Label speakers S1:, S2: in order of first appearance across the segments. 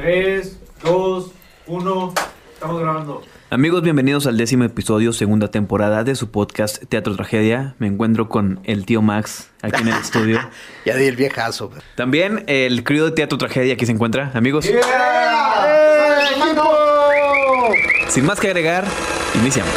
S1: 3, 2, 1. Estamos grabando.
S2: Amigos, bienvenidos al décimo episodio, segunda temporada de su podcast Teatro Tragedia. Me encuentro con el tío Max aquí en el estudio.
S3: Ya di el viejazo.
S2: También el crío de Teatro Tragedia aquí se encuentra. Amigos,
S3: ¡Eh, equipo!
S2: sin más que agregar, iniciamos.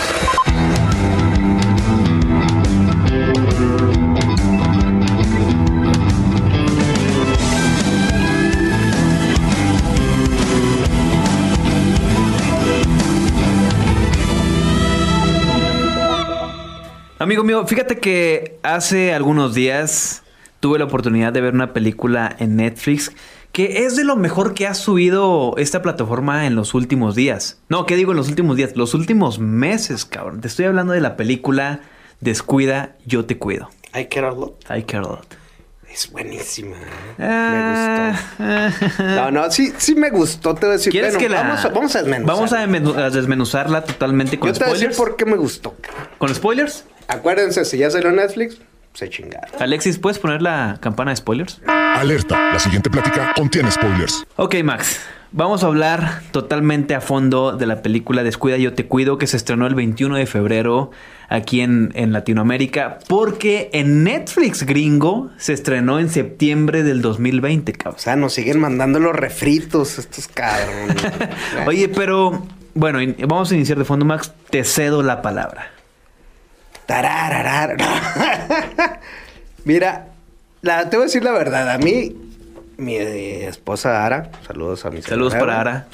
S2: Amigo mío, fíjate que hace algunos días tuve la oportunidad de ver una película en Netflix que es de lo mejor que ha subido esta plataforma en los últimos días. No, ¿qué digo en los últimos días? Los últimos meses, cabrón. Te estoy hablando de la película Descuida, yo te cuido.
S3: I care a lot.
S2: I care a lot.
S3: Es buenísima. ¿eh?
S2: Ah,
S3: me gustó. No, no, sí, sí me gustó. Te voy a decir.
S2: ¿Quieres
S3: bueno,
S2: que la...
S3: vamos, a, vamos a desmenuzar.
S2: Vamos a desmenu- a desmenuzarla totalmente con
S3: Yo te voy a decir
S2: spoilers.
S3: por qué me gustó.
S2: ¿Con spoilers?
S3: Acuérdense, si ya salió Netflix, se chingaron.
S2: Alexis, ¿puedes poner la campana de spoilers?
S4: Alerta, la siguiente plática contiene spoilers.
S2: Ok, Max. Vamos a hablar totalmente a fondo de la película Descuida, yo te cuido, que se estrenó el 21 de febrero aquí en, en Latinoamérica, porque en Netflix gringo se estrenó en septiembre del 2020,
S3: O
S2: cabrón.
S3: sea, nos siguen mandando los refritos estos cabrones.
S2: Oye, pero bueno, vamos a iniciar de fondo, Max. Te cedo la palabra.
S3: Tarararar. Mira, la, te voy a decir la verdad. A mí, mi eh, esposa Ara, saludos a mi
S2: Saludos para Ara.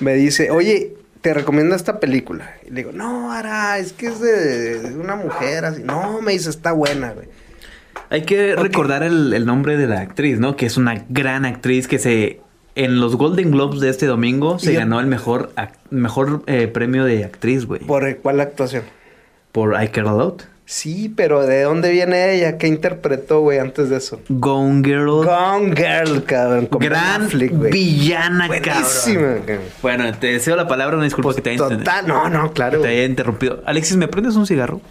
S3: Me dice, oye, te recomiendo esta película. Y le digo, no, Ara, es que es de, de una mujer así. No, me dice, está buena, güey.
S2: Hay que recordar el, el nombre de la actriz, ¿no? Que es una gran actriz que se... En los Golden Globes de este domingo se ganó el mejor, mejor eh, premio de actriz, güey.
S3: ¿Por cuál actuación?
S2: Por I Care a Lot.
S3: Sí, pero ¿de dónde viene ella? ¿Qué interpretó, güey, antes de eso?
S2: Gone Girl.
S3: Gone Girl, cabrón.
S2: gran
S3: güey.
S2: villana,
S3: Buenísima,
S2: cabrón.
S3: cabrón.
S2: Bueno, te deseo la palabra, una disculpa
S3: Pues
S2: que te haya,
S3: total, no, no, claro.
S2: que te haya interrumpido. Alexis, ¿me prendes un cigarro?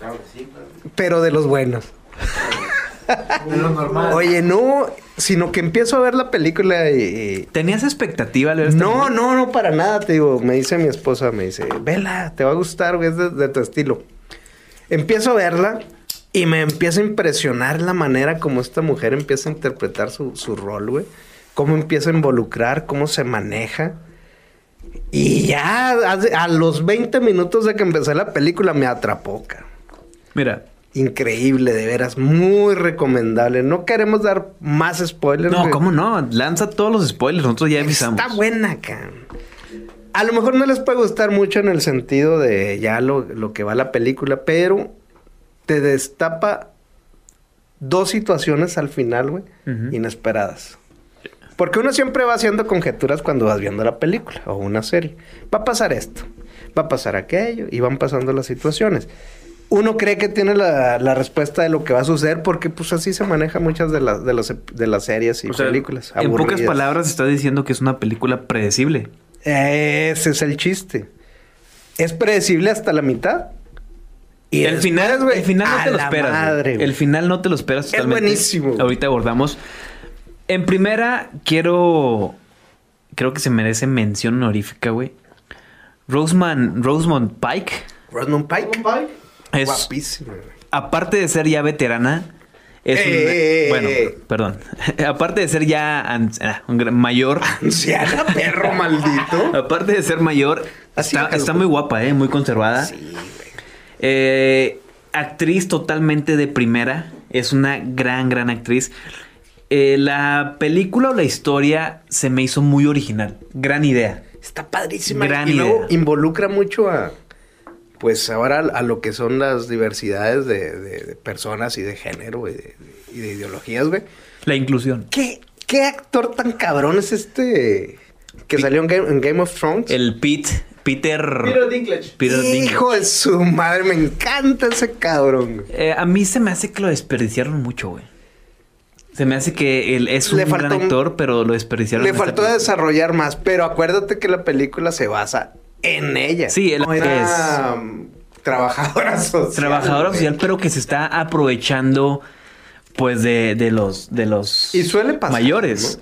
S3: Pero de los buenos.
S1: De lo normal.
S3: Oye, no, sino que empiezo a ver la película y... y-
S2: ¿Tenías expectativa al ver esta
S3: No,
S2: película?
S3: no, no, para nada, te digo. Me dice mi esposa, me dice, vela, te va a gustar, güey, es de, de tu estilo. Empiezo a verla y me empieza a impresionar la manera como esta mujer empieza a interpretar su, su rol, güey. Cómo empieza a involucrar, cómo se maneja. Y ya a, a los 20 minutos de que empecé la película me atrapó, cabrón.
S2: Mira,
S3: Increíble, de veras, muy recomendable. No queremos dar más spoilers.
S2: no,
S3: güey.
S2: ¿cómo no? Lanza todos los spoilers, nosotros ya avisamos.
S3: Está buena, cabrón. A lo mejor no les puede gustar mucho en el sentido de ya lo, lo que va la película, pero te destapa dos situaciones al final, güey, inesperadas. Porque uno siempre va haciendo conjeturas cuando vas viendo la película o una serie. Va a pasar esto, va a pasar aquello, y van pasando las situaciones. Uno cree que tiene la, la respuesta de lo que va a suceder porque pues así se maneja muchas de, las de, las, de las series y
S2: O sea,
S3: películas.
S2: en pocas palabras está diciendo que es una película predecible.
S3: Ese es el chiste. Es predecible hasta la mitad. Y
S2: el
S3: después,
S2: final,
S3: güey,
S2: el final no te lo esperas.
S3: madre,
S2: el final no te lo esperas
S3: Es buenísimo.
S2: Ahorita abordamos. En primera, quiero. Creo que se merece mención honorífica, güey. Roseman, Rosemont Pike
S3: Rosamund Pike.
S2: es.
S3: Guapísima, güey.
S2: Aparte de ser ya veterana. Es
S3: Eh,
S2: una-
S3: eh, eh,
S2: bueno,
S3: eh.
S2: perdón. aparte de ser ya ah, un mayor.
S3: Anciana, perro maldito.
S2: Aparte de ser mayor,
S3: Así
S2: está, muy guapa, ¿eh? Muy conservada.
S3: Sí, güey.
S2: Eh, actriz totalmente de primera. Es una gran, gran actriz. Eh, la película o la historia se me hizo muy original. Gran idea.
S3: Está padrísima.
S2: Gran
S3: y luego
S2: idea.
S3: involucra mucho a. Pues ahora a lo que son las diversidades de, de- de personas y de género de- y de ideologías, güey.
S2: La inclusión.
S3: ¿Qué, ¿Qué actor tan cabrón es este que salió en Game, en Game of Thrones?
S2: El Pete, Peter.
S1: Peter Dinklage.
S2: Peter Dinklage.
S3: Hijo de su madre, me encanta ese cabrón. güey.
S2: Eh, a mí se me hace que lo desperdiciaron mucho, güey. Se me hace que él es un
S3: Le
S2: gran
S3: faltó
S2: actor, pero lo desperdiciaron.
S3: Le faltó desarrollar más, pero acuérdate que la película se basa en ella.
S2: Sí,
S3: no era um, trabajadora social.
S2: Trabajadora social, pero que se está aprovechando, pues, de, de los, de los
S3: Y suele pasar,
S2: mayores.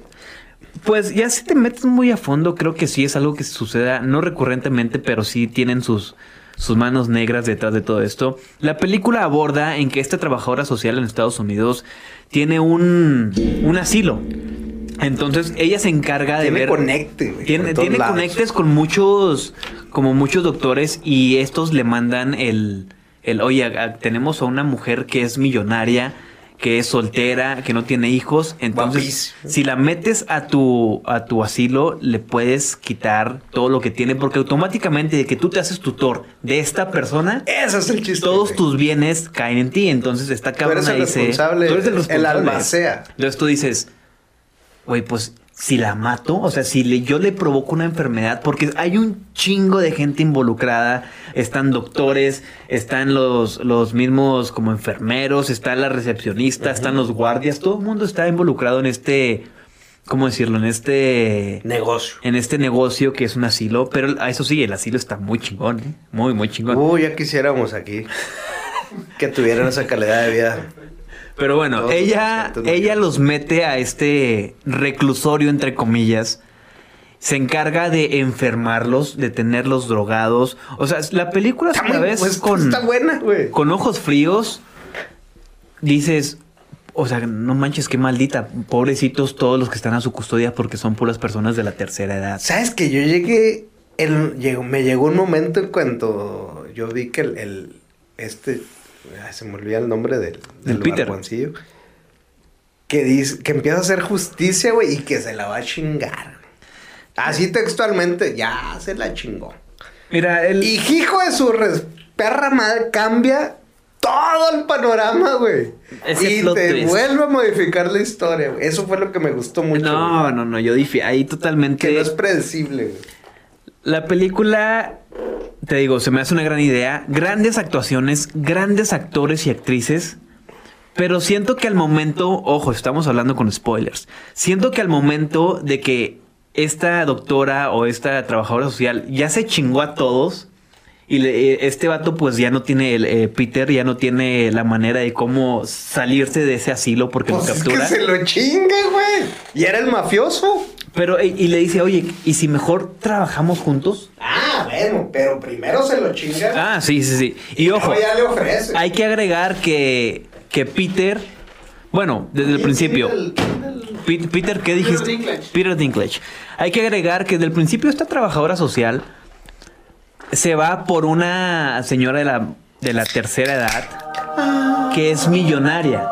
S2: Pues ya si te metes muy a fondo, creo que sí es algo que suceda, no recurrentemente, pero sí tienen sus, sus manos negras detrás de todo esto. La película aborda en que esta trabajadora social en Estados Unidos tiene un, un asilo. Entonces ella se encarga de
S3: Tiene
S2: ver...
S3: conecte, güey,
S2: Tiene, tiene
S3: lados.
S2: conectes con muchos, como muchos doctores y estos le mandan el, el oye, a- tenemos a una mujer que es millonaria, que es soltera, que no tiene hijos, entonces si la metes a tu, a tu asilo, le puedes quitar todo lo que tiene, porque automáticamente de que tú te haces tutor de esta persona,
S3: Ese es el chiste.
S2: todos
S3: güey.
S2: tus bienes caen en ti. Entonces
S3: eres el
S2: dice,
S3: responsable,
S2: tú eres el
S3: el
S2: responsable.
S3: albacea.
S2: Entonces tú dices, güey, pues si la mato, o sea, si le- yo le provoco una enfermedad, porque hay un chingo de gente involucrada, están doctores, están los, los mismos como enfermeros, está la recepcionista, están los guardias, todo el mundo está involucrado en este, ¿cómo decirlo? En este
S3: Negocio.
S2: en este negocio que es un asilo, pero a eso sí, el asilo está muy chingón, ¿eh? muy, muy chingón.
S3: Uy, ya quisiéramos aquí que tuvieran esa calidad de vida.
S2: Pero bueno, ella, ella los mete a este reclusorio, entre comillas. Se encarga de enfermarlos, de tenerlos drogados. O sea, la película
S3: Está
S2: a vez
S3: pues,
S2: con,
S3: está buena, güey.
S2: con ojos fríos. Dices, o sea, no manches, qué maldita. Pobrecitos todos los que están a su custodia porque son puras personas de la tercera edad.
S3: ¿Sabes que yo llegué, el, llegó, me llegó un momento en cuanto yo vi que el, el- este, se me olvida el nombre del, del
S2: El Peter.
S3: que dice, que empieza a hacer justicia, güey, y que se la va a chingar. Así textualmente, ya se la chingó.
S2: Mira, el,
S3: Y hijo de su res- perra madre, cambia todo el panorama, güey.
S2: Ese
S3: Y te
S2: twist.
S3: vuelve a modificar la historia, güey. Eso fue lo que me gustó mucho.
S2: no,
S3: güey.
S2: no, no, yo dije ahí totalmente.
S3: Que no es predecible, güey.
S2: La película, te digo, se me hace una gran idea. Grandes actuaciones, grandes actores y actrices. Pero siento que al momento, ojo, estamos hablando con spoilers. Siento que al momento de que esta doctora o esta trabajadora social ya se chingó a todos. Y le- eh, este vato pues ya no tiene, el, eh, Peter ya no tiene la manera de cómo salirse de ese asilo porque
S3: Pues
S2: lo
S3: es
S2: captura.
S3: que se lo chinga, güey. Y era el mafioso.
S2: Pero, y le dice, oye, ¿y si mejor trabajamos juntos?
S3: Ah, bueno, pero primero se lo chinga.
S2: Ah, sí, sí, sí. Y ojo,
S3: ya le ofrece.
S2: hay que agregar que, que Peter, bueno, desde el
S3: ¿Quién-
S2: principio,
S3: el- el-
S2: Peter, ¿qué dijiste?
S1: Dinklage.
S2: Peter Dinklage. Hay que agregar que desde el principio esta trabajadora social se va por una señora de la, de la tercera edad que es millonaria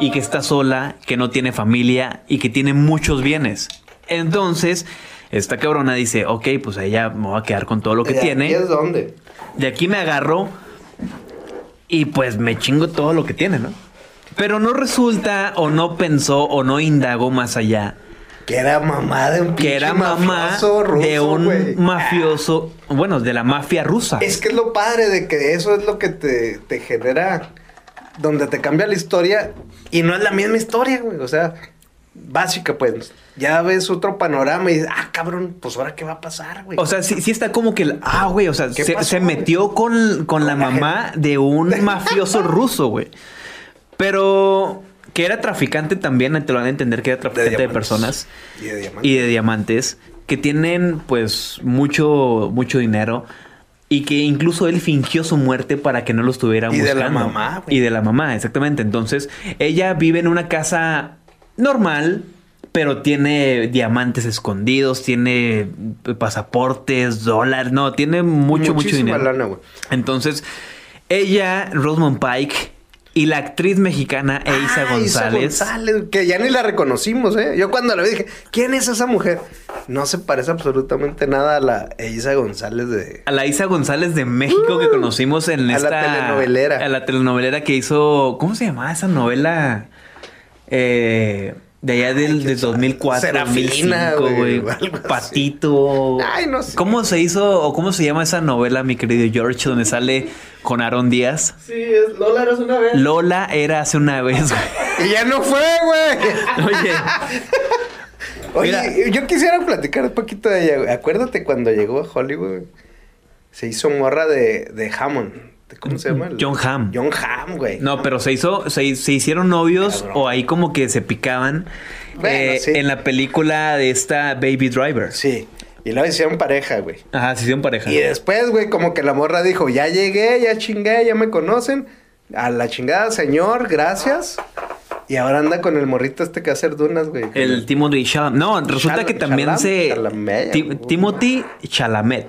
S2: y que está sola, que no tiene familia y que tiene muchos bienes. Entonces, esta cabrona dice, ok, pues ella me va a quedar con todo lo que
S3: ¿De
S2: tiene.
S3: aquí es dónde?
S2: De aquí me agarro y pues me chingo todo lo que tiene, ¿no? Pero no resulta o no pensó o no indagó más allá
S3: Que era mamá de un
S2: que era mamá
S3: mafioso ruso,
S2: de un mafioso, bueno, de la mafia rusa.
S3: Es que es lo padre de que eso es lo que te, te genera, donde te cambia la historia y no es la misma historia, güey. O sea, básica, pues. Ya ves otro panorama y dices, ah, cabrón, pues ahora qué va a pasar, güey.
S2: O sea, sí, sí está como que, el- ah, güey, o sea,
S3: ¿Qué
S2: se,
S3: pasó,
S2: se
S3: güey?
S2: metió con, con la
S3: la
S2: mamá de un mafioso ruso, güey. Pero que era traficante también, te lo van a entender que era traficante de, personas
S3: y de diamante.
S2: y de diamantes que tienen pues mucho mucho dinero y que incluso él fingió su muerte para que no lo estuvieran
S3: Y de la
S2: buscando.
S3: mamá, güey.
S2: y de la mamá exactamente entonces ella vive en una casa normal pero tiene diamantes escondidos tiene pasaportes dólares no tiene mucho mucho dinero
S3: lana,
S2: entonces ella Rosamund Pike y la actriz mexicana Eiza
S3: Ah,
S2: González
S3: González, que ya ni la reconocimos, ¿eh? Yo cuando la vi dije, ¿quién es esa mujer? No se parece absolutamente nada a la Eiza González de...
S2: A la Isa González de México que conocimos en
S3: Uh, a la
S2: esta...
S3: telenovelera.
S2: A la telenovelera que hizo... ¿Cómo se llamaba esa novela? Eh, de allá del, del 2004,
S3: Serafina,
S2: 2005,
S3: güey.
S2: Patito.
S3: Ay, no sé.
S2: ¿Cómo se hizo o cómo se llama esa novela, mi querido George, donde sale con Aaron Díaz?
S1: Sí, es Lola eres una vez.
S2: Lola era hace una vez, güey.
S3: Y ya no fue, güey.
S2: Oye,
S3: Oye,
S2: Mira.
S3: yo quisiera platicar un poquito de ella. güey. Acuérdate cuando llegó a Hollywood, se hizo morra de, de Hammond. ¿Cómo se llama? el-
S2: John Hamm.
S3: John Hamm, güey.
S2: No, pero se hizo, se, se hicieron novios
S3: Cabrón.
S2: o ahí como que se picaban.
S3: Bueno,
S2: eh,
S3: sí.
S2: en la película de esta Baby Driver.
S3: Sí. Y luego hicieron pareja, güey.
S2: Ajá, se hicieron pareja.
S3: Y después, güey, como que la morra dijo, ya llegué, ya chingué, ya me conocen. A la chingada, señor, gracias. Y ahora anda con el morrito este que va a hacer dunas, güey.
S2: El Timothy Chalamet. No, resulta
S3: Chal-
S2: que también se.
S3: Chalamet.
S2: Timothy Chalamet.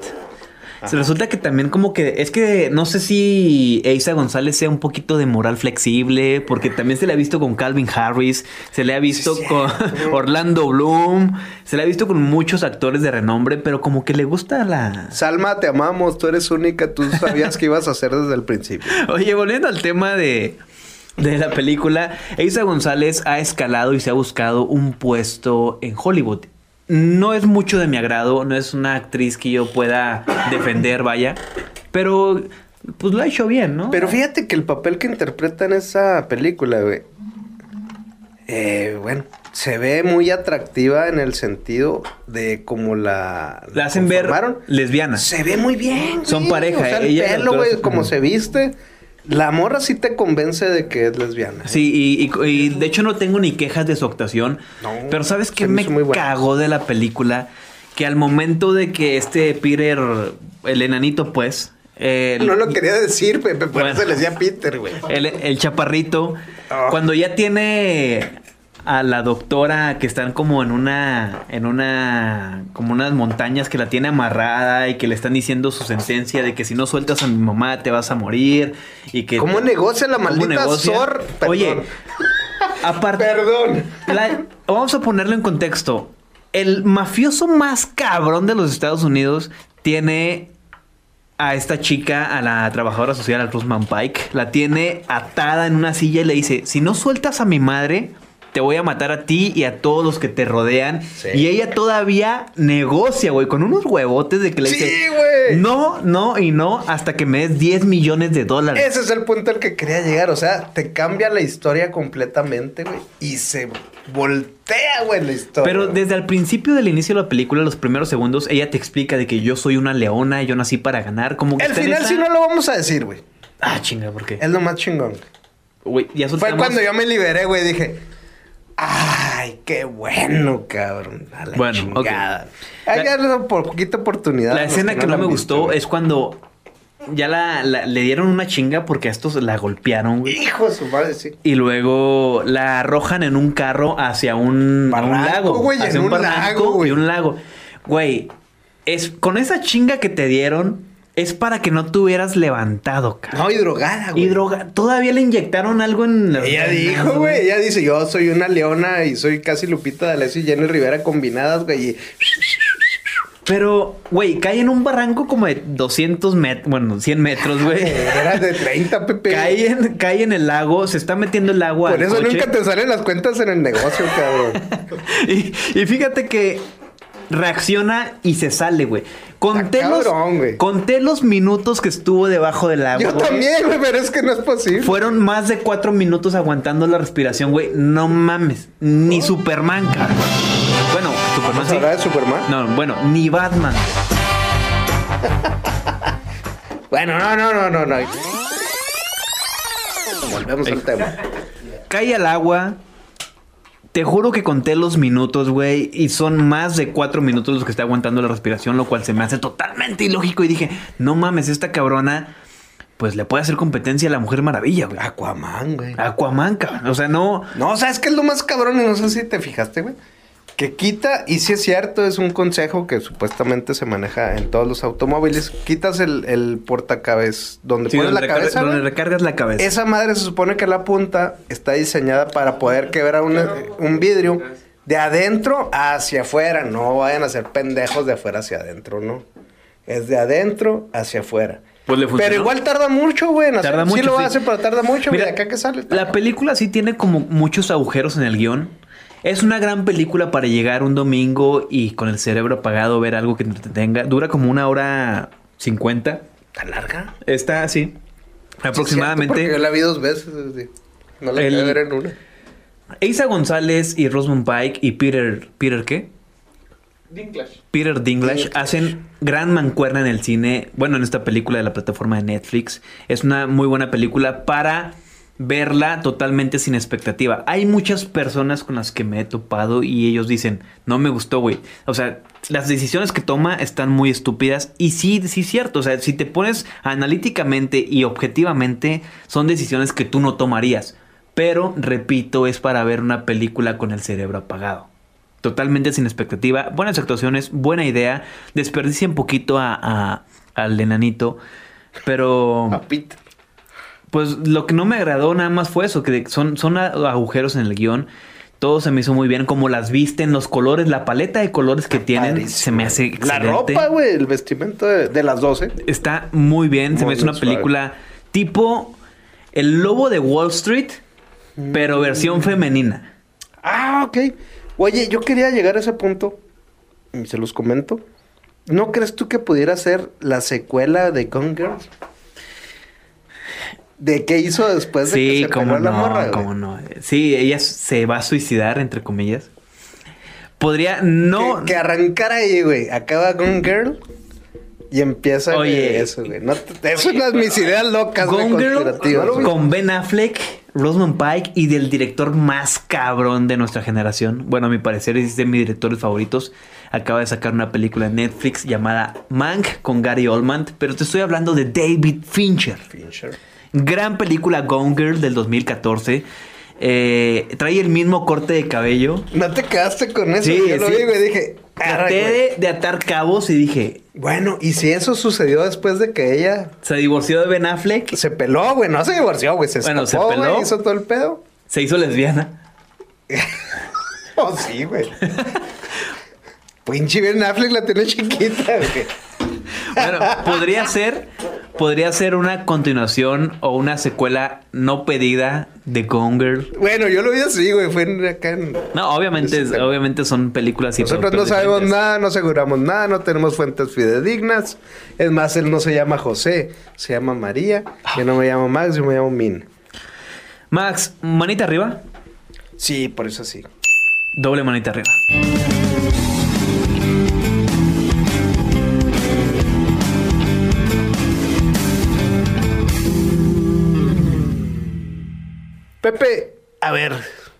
S2: Se resulta que también como que es que no sé si Eiza González sea un poquito de moral flexible, porque también se le ha visto con Calvin Harris, se le ha visto
S3: Sí,
S2: con Orlando Bloom, se le ha visto con muchos actores de renombre, pero como que le gusta la...
S3: Salma, te amamos, tú eres única, tú sabías que ibas a hacer desde el principio.
S2: Oye, volviendo al tema de, de la película, Eiza González ha escalado y se ha buscado un puesto en Hollywood. No es mucho de mi agrado, no es una actriz que yo pueda defender, vaya, pero pues lo ha hecho bien, ¿no?
S3: Pero fíjate que el papel que interpreta en esa película, güey, eh, bueno, se ve muy atractiva en el sentido de cómo la...
S2: la hacen ver lesbiana.
S3: Se ve muy bien.
S2: Son
S3: güey.
S2: pareja,
S3: O sea, el
S2: ella
S3: pelo, güey, como se viste. La morra sí te convence de que es lesbiana.
S2: Sí, y, y- y de hecho no tengo ni quejas de su actuación.
S3: No,
S2: pero ¿sabes qué
S3: me
S2: me cagó de la película? Que al momento de que este Peter, el enanito, pues... el-
S3: No lo quería decir, Pepe, por
S2: Bueno.
S3: eso le decía Peter, güey.
S2: el, el chaparrito,
S3: Ah.
S2: cuando ya tiene a la doctora que están como en una, en una, como unas montañas que la tiene amarrada y que le están diciendo su sentencia de que si no sueltas a mi mamá te vas a morir y que...
S3: ¿Cómo negocia la
S2: ¿Cómo
S3: maldita.
S2: Oye, aparte...
S3: Perdón.
S2: La- vamos a ponerlo en contexto. El mafioso más cabrón de los Estados Unidos tiene a esta chica, a la trabajadora social, a Roseman Pike, la tiene atada en una silla y le dice, si no sueltas a mi madre, te voy a matar a ti y a todos los que te rodean.
S3: Sí.
S2: Y ella todavía negocia, güey, con unos huevotes de que le
S3: Sí,
S2: dice,
S3: güey.
S2: no, no y no, hasta que me des 10 millones de dólares.
S3: Ese es el punto al que quería llegar. O sea, te cambia la historia completamente, güey. Y se voltea, güey, la historia.
S2: Pero desde el principio del inicio de la película, los primeros segundos, ella te explica de que yo soy una leona, yo nací para ganar. Como que
S3: El final
S2: esa-
S3: sí no lo vamos a decir, güey.
S2: Ah, chinga, ¿por qué?
S3: Es lo más chingón.
S2: Güey, ya
S3: Fue cuando yo me liberé, güey. Dije, ay, qué bueno, cabrón. A la
S2: Bueno,
S3: chingada. Hay que darle por poquita oportunidad.
S2: La escena que no, me gustó
S3: güey.
S2: es cuando ya la, la- le dieron una chinga porque a estos la golpearon, güey.
S3: Hijo de su madre, sí.
S2: Y luego la arrojan en un carro hacia un, un lago.
S3: güey,
S2: hacia
S3: en un
S2: barranco
S3: lago, güey.
S2: Y un lago. Güey, es, con esa chinga que te dieron, es para que no te hubieras levantado, cara.
S3: No, y drogada, güey.
S2: Y droga, todavía le inyectaron algo en la-
S3: Ella dijo, güey, ella dice, yo soy una leona y soy casi Lupita D'Alessio y Jenny Rivera combinadas, güey. y-
S2: Pero, güey, cae en un barranco como de 200 metros, bueno, 100 metros, güey.
S3: Era de 30, Pepe.
S2: cae, en, cae en el lago, se está metiendo el agua.
S3: Por eso
S2: coche.
S3: nunca te salen las cuentas en el negocio, cabrón.
S2: y, y fíjate que reacciona y se sale, güey. Conté, los,
S3: cabrón, güey.
S2: conté los minutos que estuvo debajo del agua.
S3: Yo
S2: güey.
S3: también, güey, pero es que no es posible.
S2: Fueron más de cuatro minutos aguantando la respiración, güey. No mames. Ni Superman, cara. Bueno, Superman
S3: ¿Vamos a
S2: sí.
S3: hablar de Superman?
S2: No, bueno, ni Batman.
S3: Bueno, no, no, no, no, no. Volvemos al tema.
S2: Cae al agua. Te juro que conté los minutos, güey, y son más de cuatro minutos los que está aguantando la respiración, lo cual se me hace totalmente ilógico. Y dije, no mames, esta cabrona, pues le puede hacer competencia a la Mujer Maravilla, güey.
S3: Aquaman, güey.
S2: Aquaman, cabrón. O sea, no.
S3: No, ¿sabes qué es lo más cabrón? Y no sé si te fijaste, güey. Que quita, y si es cierto, es un consejo que supuestamente se maneja en todos los automóviles. Quitas el, el portacabez donde
S2: Sí,
S3: pones
S2: donde
S3: la cabeza.
S2: donde recargas la cabeza.
S3: Esa madre se supone que la punta está diseñada para poder quebrar una- un vidrio de adentro hacia afuera. No vayan a ser pendejos de afuera hacia adentro, ¿no? Es de adentro hacia afuera.
S2: Pues le.
S3: Pero igual tarda mucho, güey.
S2: Tarda
S3: Sí
S2: mucho,
S3: lo
S2: sí.
S3: hace, pero tarda mucho.
S2: Mira,
S3: Mira, acá que sale.
S2: La película sí tiene como muchos agujeros en el guion. Es una gran película para llegar un domingo y con el cerebro apagado ver algo que te entretenga. Dura como una hora cincuenta.
S3: ¿Tan larga?
S2: Está así.
S3: Porque
S2: Aproximadamente.
S3: yo la vi dos veces. sí. No la
S2: El-
S3: quería ver en una.
S2: Isa González y Rosamund Pike y Peter. ¿Peter qué?
S1: Dinklage.
S2: Peter Dinklage
S3: Dinklage.
S2: hacen gran mancuerna en el cine. Bueno, en esta película de la plataforma de Netflix. Es una muy buena película para verla totalmente sin expectativa. Hay muchas personas con las que me he topado y ellos dicen, no me gustó, güey. O sea, las decisiones que toma están muy estúpidas y sí, sí es cierto. O sea, si te pones analíticamente y objetivamente, son decisiones que tú no tomarías. Pero, repito, es para ver una película con el cerebro apagado. Totalmente sin expectativa. Buenas actuaciones, buena idea. Desperdicia un poquito a, al enanito. Pero... Pues lo que no me agradó nada más fue eso, que son, son agujeros en el guion. Todo se me hizo muy bien, como las visten, los colores, la paleta de colores que tienen,
S3: Padrísimo.
S2: se me hace
S3: La
S2: excelente.
S3: ropa, güey, el vestimento de, de las 12.
S2: Está muy bien, se me hace una
S3: suave.
S2: película tipo El Lobo de Wall Street, pero versión femenina.
S3: Ah, ok. Oye, yo quería llegar a ese punto. Y se los comento. ¿No crees tú que pudiera ser la secuela de Gone Girl? ¿De qué hizo después de que se
S2: cómo
S3: pegó la
S2: no,
S3: morra,
S2: cómo no. Sí, ella se va a suicidar, entre comillas. Podría no...
S3: Que, que arrancara ahí, güey. Acaba Gone Girl y empieza
S2: Oye,
S3: eso, güey. No eso son las mis ideas locas, güey, güey.
S2: con Ben Affleck, Rosamund Pike y del director más cabrón de nuestra generación. Bueno, a mi parecer es de mis directores favoritos. Acaba de sacar una película en Netflix llamada Mank con Gary Oldman, pero te estoy hablando de David Fincher.
S3: Fincher.
S2: Gran película Gone Girl del 2014. Eh, trae el mismo corte de cabello.
S3: No te quedaste con eso.
S2: Sí,
S3: yo lo
S2: sí.
S3: vi, güey. Dije,
S2: Traté de, de atar cabos y dije,
S3: Bueno, y si eso sucedió después de que ella
S2: se divorció de Ben Affleck,
S3: se peló, güey. No se divorció, güey. Se
S2: Bueno,
S3: escapó,
S2: se peló.
S3: güey, Hizo todo el pedo.
S2: se hizo lesbiana.
S3: Oh, sí, güey. Pinche Ben Affleck la tiene chiquita, güey.
S2: Bueno, podría ser, podría ser una continuación o una secuela no pedida de Gone Girl.
S3: Bueno, yo lo vi así, güey. Fue en- acá en...
S2: No, obviamente,
S3: sí.
S2: obviamente son películas y
S3: Nosotros no sabemos
S2: diferentes.
S3: nada, no aseguramos nada, no tenemos fuentes fidedignas. Es más, él no se llama José, se llama María. Yo no me llamo Max, yo me llamo Min.
S2: Max, manita arriba,
S3: Sí, por eso sí.
S2: doble manita arriba.
S3: Pepe, a ver,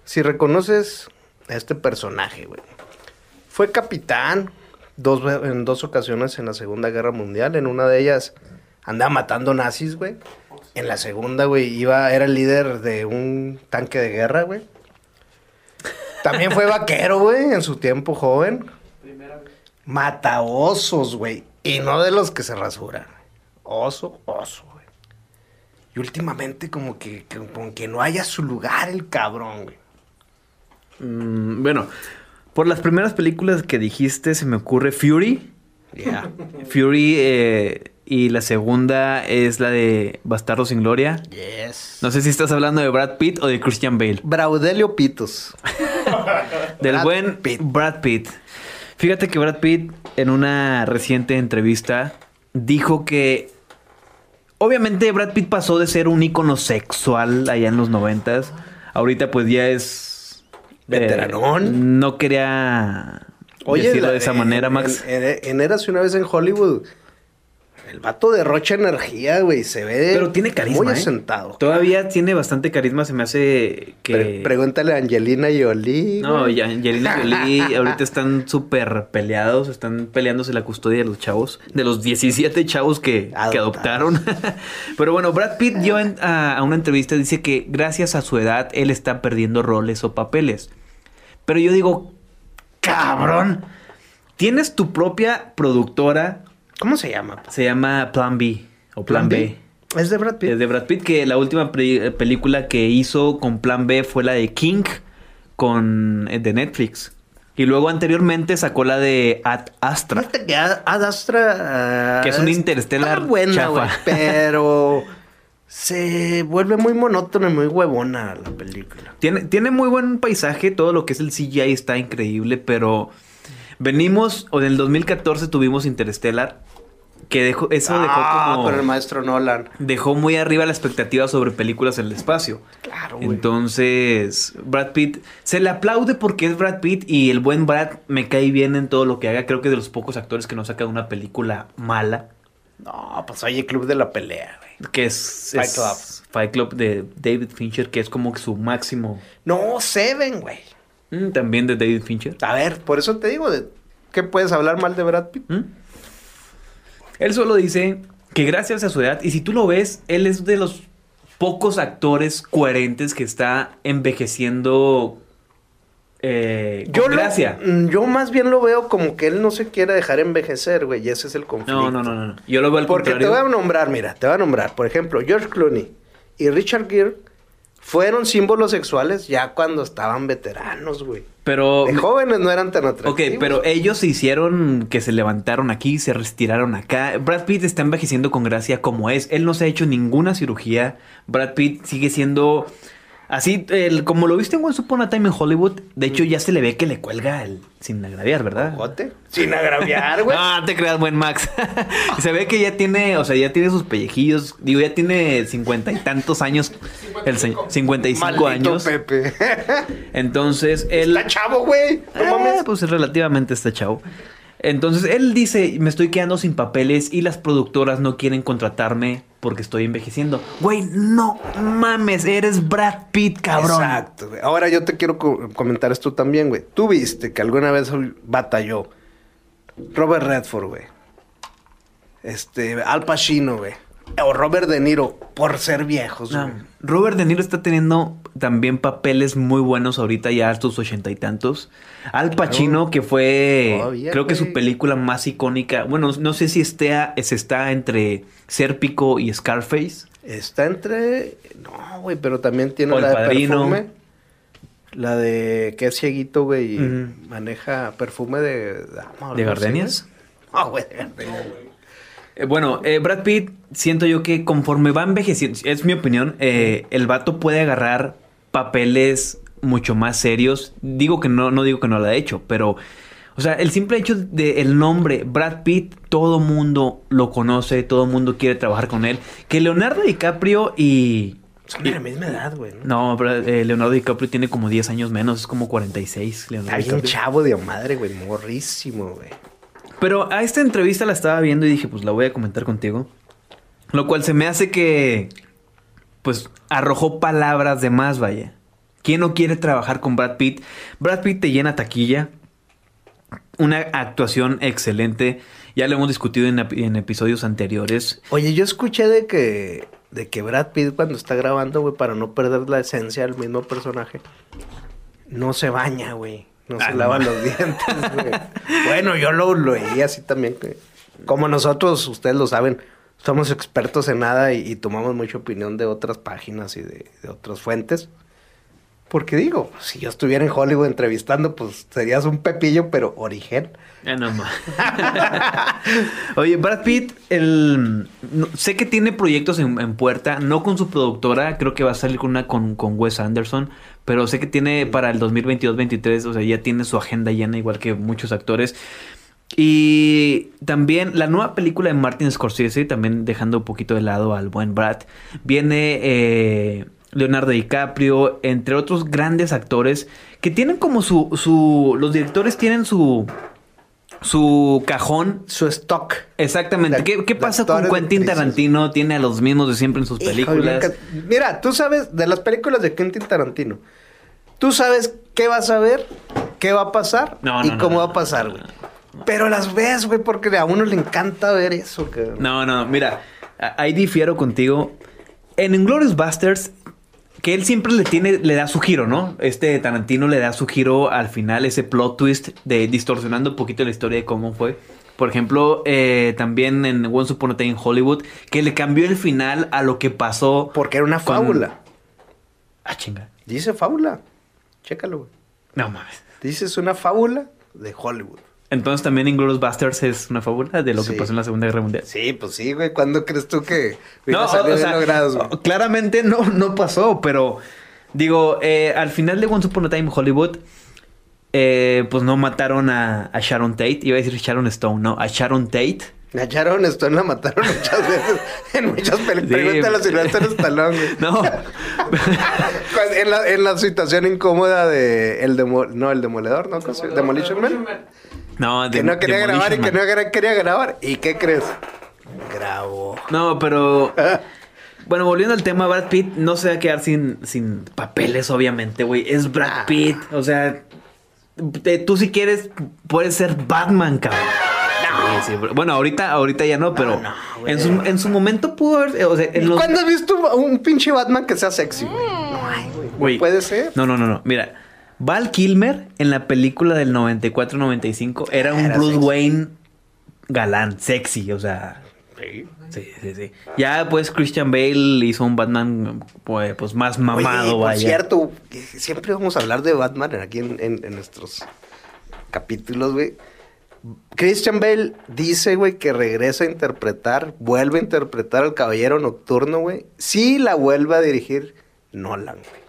S3: si reconoces a este personaje, güey. Fue capitán dos, en dos ocasiones en la Segunda Guerra Mundial. En una de ellas andaba matando nazis, güey. En la segunda, güey, iba, era el líder de un tanque de guerra, güey. También fue vaquero, güey, en su tiempo joven. Mata osos, güey. Y no de los que se rasuran. Oso, oso. Y últimamente como que, que- como que no haya su lugar el cabrón, güey.
S2: Mm, bueno, por las primeras películas que dijiste se me ocurre Fury.
S3: Ya.
S2: Fury eh, y la segunda es la de Bastardo sin Gloria.
S3: Yes.
S2: No sé si estás hablando de Brad Pitt o de Christian Bale.
S3: Braudelio Pitos.
S2: Del
S3: Brad
S2: buen
S3: Pitt.
S2: Brad Pitt. Fíjate que Brad Pitt en una reciente entrevista dijo que obviamente Brad Pitt pasó de ser un ícono sexual allá en los noventas. Ahorita pues ya es... eh,
S3: Veteranón.
S2: no quería decirlo
S3: la-
S2: de esa manera, Max.
S3: En, en, en Érase una vez en Hollywood. El vato derrocha energía, güey. Se ve.
S2: Pero tiene carisma.
S3: Muy
S2: ¿eh?
S3: asentado.
S2: Todavía tiene bastante carisma. Se me hace que...
S3: Pre- pregúntale a Angelina Jolie.
S2: No, y Angelina Jolie ahorita están súper peleados, están peleándose la custodia de los chavos, de los 17 chavos que, que adoptaron. Pero bueno, Brad Pitt dio en- a, a una entrevista, dice que gracias a su edad él está perdiendo roles o papeles. Pero yo digo, cabrón, tienes tu propia productora,
S3: ¿Cómo se llama?
S2: se llama Plan B o Plan, B.
S3: Es de Brad Pitt.
S2: Es de Brad Pitt, que la última pre- película que hizo con Plan B fue la de King con eh, de Netflix. Y luego anteriormente sacó la de Ad Astra.
S3: Fíjate que Ad Ad Astra. ah,
S2: Que es un interestelar
S3: está buena,
S2: chafa.
S3: Pero. Se vuelve muy monótona y muy huevona la película.
S2: Tiene, tiene muy buen paisaje, todo lo que es el CGI está increíble, pero venimos, o en el 2014 tuvimos Interstellar, que dejó, eso dejó
S3: ah,
S2: como...
S3: pero el maestro Nolan.
S2: Dejó muy arriba la expectativa sobre películas en el espacio.
S3: Claro, güey.
S2: Entonces, Brad Pitt se le aplaude porque es Brad Pitt y el buen Brad me cae bien en todo lo que haga. Creo que de los pocos actores que no saca una película mala.
S3: No, pues oye, Club de la Pelea, güey.
S2: Que es
S3: Fight
S2: es
S3: Club.
S2: Fight Club de David Fincher, que es como su máximo.
S3: No, Seven, güey.
S2: Mm, También de David Fincher.
S3: A ver, por eso te digo, de, ¿qué puedes hablar mal de Brad Pitt?
S2: ¿Mm? Él solo dice que gracias a su edad, y si tú lo ves, él es de los pocos actores coherentes que está envejeciendo eh,
S3: lo-
S2: gracia.
S3: mm, yo más bien lo veo como que él no se quiere dejar envejecer, güey, y ese es el conflicto.
S2: No, no, no, no. Yo lo veo al
S3: Porque te
S2: contrario.
S3: voy a nombrar, mira, te voy a nombrar. Por ejemplo, George Clooney y Richard Gere fueron símbolos sexuales ya cuando estaban veteranos, güey.
S2: Pero
S3: De jóvenes no eran tan atractivos.
S2: Ok, pero ellos se hicieron que se levantaron aquí, se retiraron acá. Brad Pitt está envejeciendo con gracia como es. Él no se ha hecho ninguna cirugía. Brad Pitt sigue siendo así, el- como lo viste en Once Upon a Time en Hollywood. De hecho, ya se le ve que le cuelga el sin agraviar, ¿verdad?
S3: Sin agraviar, güey.
S2: No, no te creas, buen Max. se ve que ya tiene, o sea, ya tiene sus pellejillos. Digo, ya tiene cincuenta y tantos años. El se- 55
S3: Maldito
S2: años.
S3: Pepe.
S2: Entonces, él.
S3: Está chavo, güey. No
S2: Eh,
S3: mames.
S2: pues relativamente está chavo. Entonces él dice, me estoy quedando sin papeles y las productoras no quieren contratarme porque estoy envejeciendo. Güey, no mames, eres Brad Pitt, cabrón.
S3: Exacto, güey. Ahora yo te quiero co- comentar esto también, güey. Tú viste que alguna vez batalló Robert Redford, güey. Este, Al Pacino, güey. O Robert De Niro por ser viejos,
S2: No,
S3: güey.
S2: Robert De Niro está teniendo también papeles muy buenos ahorita ya a sus ochenta y tantos. Al Pacino, que fue
S3: Todavía,
S2: creo que su película más icónica. Bueno, no sé si esté a- se está entre Serpico y Scarface.
S3: Está entre. No, güey, pero también tiene
S2: O El
S3: la de
S2: Padrino.
S3: perfume. La de que es cieguito, güey, y maneja perfume de. o
S2: ¿De gardenias?
S3: No, güey, de gardenias.
S2: Eh, bueno, eh, Brad Pitt, siento yo que conforme va envejeciendo, es mi opinión, eh, el vato puede agarrar papeles mucho más serios. Digo que no, no digo que no lo ha hecho, pero, o sea, el simple hecho del nombre Brad Pitt, todo mundo lo conoce, todo mundo quiere trabajar con él. Que Leonardo DiCaprio y...
S3: Son de la misma edad, güey. ¿no?
S2: No, Brad- eh, Leonardo DiCaprio tiene como 10 años menos, es como 46. Leonardo
S3: Está bien chavo de madre, güey. Morrísimo, güey.
S2: Pero a esta entrevista la estaba viendo y dije, pues la voy a comentar contigo. Lo cual se me hace que, pues, arrojó palabras de más, vaya. ¿Quién no quiere trabajar con Brad Pitt? Brad Pitt te llena taquilla. Una actuación excelente. Ya lo hemos discutido en, ep- en episodios anteriores.
S3: Oye, yo escuché de que, de que Brad Pitt cuando está grabando, güey, para no perder la esencia del mismo personaje, no se baña, güey. No
S2: Ah,
S3: se
S2: no
S3: lava los dientes, güey. bueno, yo lo leí así también. que- como nosotros, ustedes lo saben, somos expertos en nada y, y tomamos mucha opinión de otras páginas y de, de otras fuentes. Porque digo, si yo estuviera en Hollywood entrevistando, pues serías un pepillo, pero origen.
S2: No más. Oye, Brad Pitt, el, no- sé que tiene proyectos en, en puerta, no con su productora, creo que va a salir con una con, con Wes Anderson, pero sé que tiene para el 2022-23, o sea, ya tiene su agenda llena, igual que muchos actores. Y también la nueva película de Martin Scorsese, también dejando un poquito de lado al buen Brad, viene eh, Leonardo DiCaprio, entre otros grandes actores que tienen como su, su los directores tienen su su cajón.
S3: Su stock.
S2: Exactamente. ¿Qué, pasa con Quentin. Tarantino? Tiene a los mismos de siempre en sus
S3: Híjole,
S2: películas.
S3: Mira, tú sabes de las películas de Quentin Tarantino. Tú sabes qué vas a ver, qué va a pasar
S2: No,
S3: y
S2: no,
S3: cómo va a pasar, güey. Pero las ves, güey, porque a uno le encanta ver eso.
S2: No, no, mira, ahí difiero contigo. En Inglourious Basterds, que él siempre le tiene, le da su giro, ¿no? Este Tarantino le da su giro al final, ese plot twist de distorsionando un poquito la historia de cómo fue. Por ejemplo, eh, también en Once Upon a Time in Hollywood, que le cambió el final a lo que pasó.
S3: Porque era una
S2: con-
S3: fábula.
S2: Ah, chinga.
S3: Dice fábula. Chécalo, güey.
S2: No mames.
S3: Dice es una fábula de Hollywood.
S2: Entonces también Inglourious Basterds es una fábula de lo que pasó en la Segunda Guerra Mundial.
S3: Sí, pues sí, güey. ¿Cuándo crees tú que
S2: No, o sea,
S3: logrados,
S2: claramente no, no pasó, pero digo, eh, al final de Once Upon a Time in Hollywood, eh, pues no mataron a, a Sharon Tate, iba a decir Sharon Stone, no, a Sharon Tate.
S3: A Sharon Stone la mataron muchas veces en muchas películas.
S2: Sí.
S3: Pregúntale a Stallone, güey.
S2: No,
S3: En la, en la situación incómoda de el demo, no el demoledor, ¿no? ¿Cómo se- Demolition Man.
S2: No,
S3: Que
S2: de-
S3: no quería grabar y que no quería grabar. ¿Y qué crees? Grabo.
S2: No, pero. Bueno, volviendo al tema, Brad Pitt no se va a quedar sin, sin papeles, obviamente, güey. Es Brad Pitt. O sea, te- tú si quieres, puedes ser Batman, cabrón. Sí, sí. Bueno, ahorita, ahorita ya no, pero
S3: no, güey.
S2: en, su, en su momento pudo haber. O sea, en los-
S3: ¿Cuándo has visto un, pinche Batman que sea sexy, güey? No hay, güey. No
S2: Güey.
S3: puede ser.
S2: No, no, no, no. Mira, Val Kilmer en la película del 94-95 era un
S3: Era
S2: Bruce
S3: sexy.
S2: Wayne galán, sexy, o sea. Sí, sí, sí. Ya pues Christian Bale hizo un Batman pues, pues más mamado,
S3: Oye, por
S2: vaya.
S3: cierto, siempre vamos a hablar de Batman aquí en, en- en nuestros capítulos, güey. Christian Bale dice, güey, que regresa a interpretar, vuelve a interpretar al Caballero Nocturno, güey. Sí la vuelve a dirigir Nolan, güey.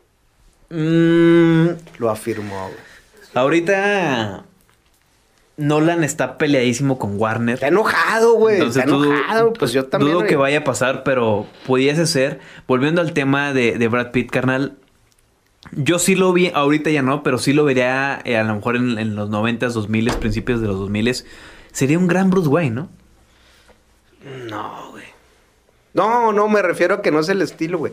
S2: Mm,
S3: Lo afirmó,
S2: ahorita Nolan está peleadísimo con Warner.
S3: Está enojado, güey. Está
S2: dudo-
S3: enojado. Pues yo también.
S2: Dudo que vaya a pasar, pero pudiese ser. Volviendo al tema de, de Brad Pitt, carnal. Yo sí lo vi, ahorita ya no, pero sí lo vería eh, a lo mejor en, en los 90s, 2000 principios de los 2000 Sería un gran Bruce Wayne, ¿no?
S3: No, güey. No, no, me refiero a que no es el estilo, güey.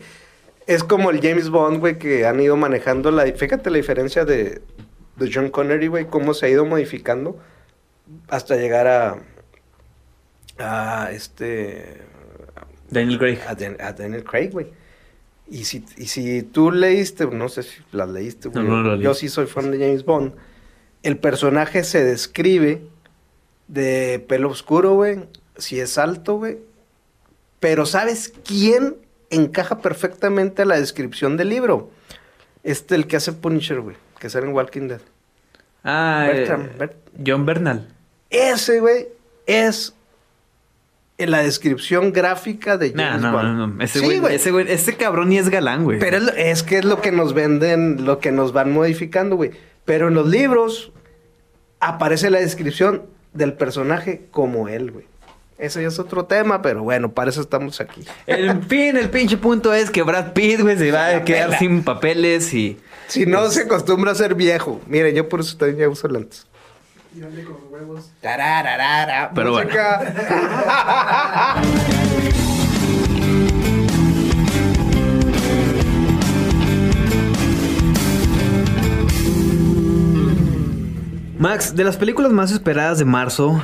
S3: Es como el James Bond, güey, que han ido manejando la... Fíjate la diferencia de, de John Connery, güey, cómo se ha ido modificando hasta llegar a... A este...
S2: Daniel Craig.
S3: A, Dan- a Daniel Craig, güey. Y si, y si tú leíste, no sé si las leíste, güey.
S2: No, no.
S3: Yo sí soy fan de James Bond. El personaje se describe de pelo oscuro, güey. Si es alto, güey. Pero ¿sabes quién encaja perfectamente a la descripción del libro? Este, el que hace Punisher, güey. Que sale en Walking Dead.
S2: Ah,
S3: Bertram,
S2: eh,
S3: Bert-
S2: John Bernal.
S3: Ese, güey, es en la descripción gráfica de
S2: Nah,
S3: James
S2: no,
S3: Bond.
S2: no, no. Ese
S3: Sí,
S2: güey, ese güey, ese cabrón ni es galán, güey.
S3: Pero es, lo- es que es lo que nos venden, lo que nos van modificando, güey. Pero en los libros aparece la descripción del personaje como él, güey. Ese ya es otro tema, pero bueno, para eso estamos aquí.
S2: En fin, el pinche punto es que Brad Pitt, güey, se va a quedar sin papeles y...
S3: Si no se acostumbra a ser viejo. Mire, yo por eso también ya uso lentes. Tarararara,
S2: Pero bueno.
S3: música.
S2: Max, de las películas más esperadas de marzo,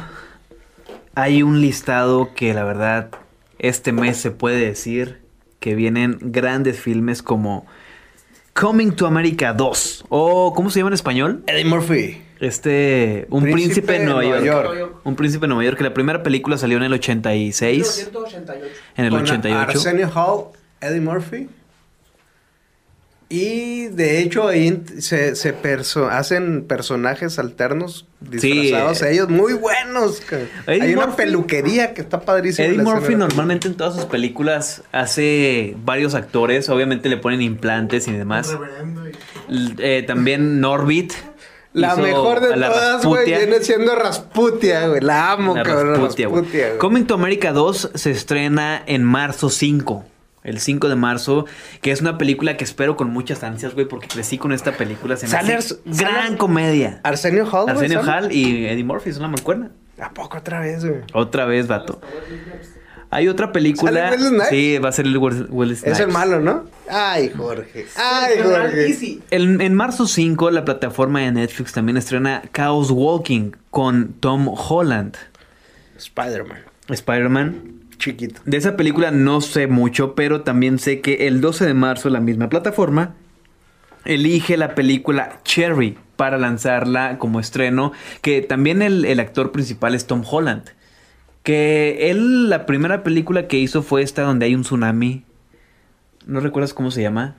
S2: hay un listado que la verdad este mes se puede decir que vienen grandes filmes como Coming to America 2 o ¿cómo se llama en español?
S3: Eddie Murphy.
S2: Este, un príncipe,
S3: Príncipe
S2: de Nueva, York. Un príncipe de Nueva York que la primera película salió en el 86,
S5: 1988.
S2: en el
S3: Con
S2: 88.
S3: Arsenio Hall, Eddie Murphy. Y de hecho ahí se, se perso- hacen personajes alternos disfrazados
S2: Sí.
S3: a ellos muy buenos.
S2: Eddie
S3: Hay una peluquería que está padrísima.
S2: Eddie Murphy normalmente en todas sus películas hace varios actores, obviamente le ponen implantes y demás.
S1: Y-
S2: eh, también Norbit.
S3: La mejor de
S2: la
S3: todas, güey, viene siendo Rasputia, güey. La amo,
S2: La
S3: cabrón.
S2: Rasputia, güey.
S3: Rasputia.
S2: Coming to America 2 se estrena en marzo 5. El 5 de marzo, que es una película que espero con muchas ansias, güey, porque crecí con esta película. Se me
S3: Sale
S2: hace gran
S3: sale-
S2: comedia.
S3: Arsenio Hall,
S2: Arsenio
S3: ¿sale?
S2: Hall y Eddie Murphy, es una mancuerna.
S3: ¿A poco otra vez, güey?
S2: Otra vez, vato. Hay otra película. Sí, va a ser el Will Will
S3: Es el malo, ¿no? Ay, Jorge. Ay, Jorge.
S5: Easy.
S2: El- en marzo 5, la plataforma de Netflix también estrena Chaos Walking con Tom Holland,
S3: Spider-Man.
S2: Spider-Man. De esa película no sé mucho, pero también sé que el 12 de marzo la misma plataforma elige la película Cherry para lanzarla como estreno, que también el, el actor principal es Tom Holland. Que él, la primera película que hizo fue esta donde hay un tsunami. ¿No recuerdas cómo se llama?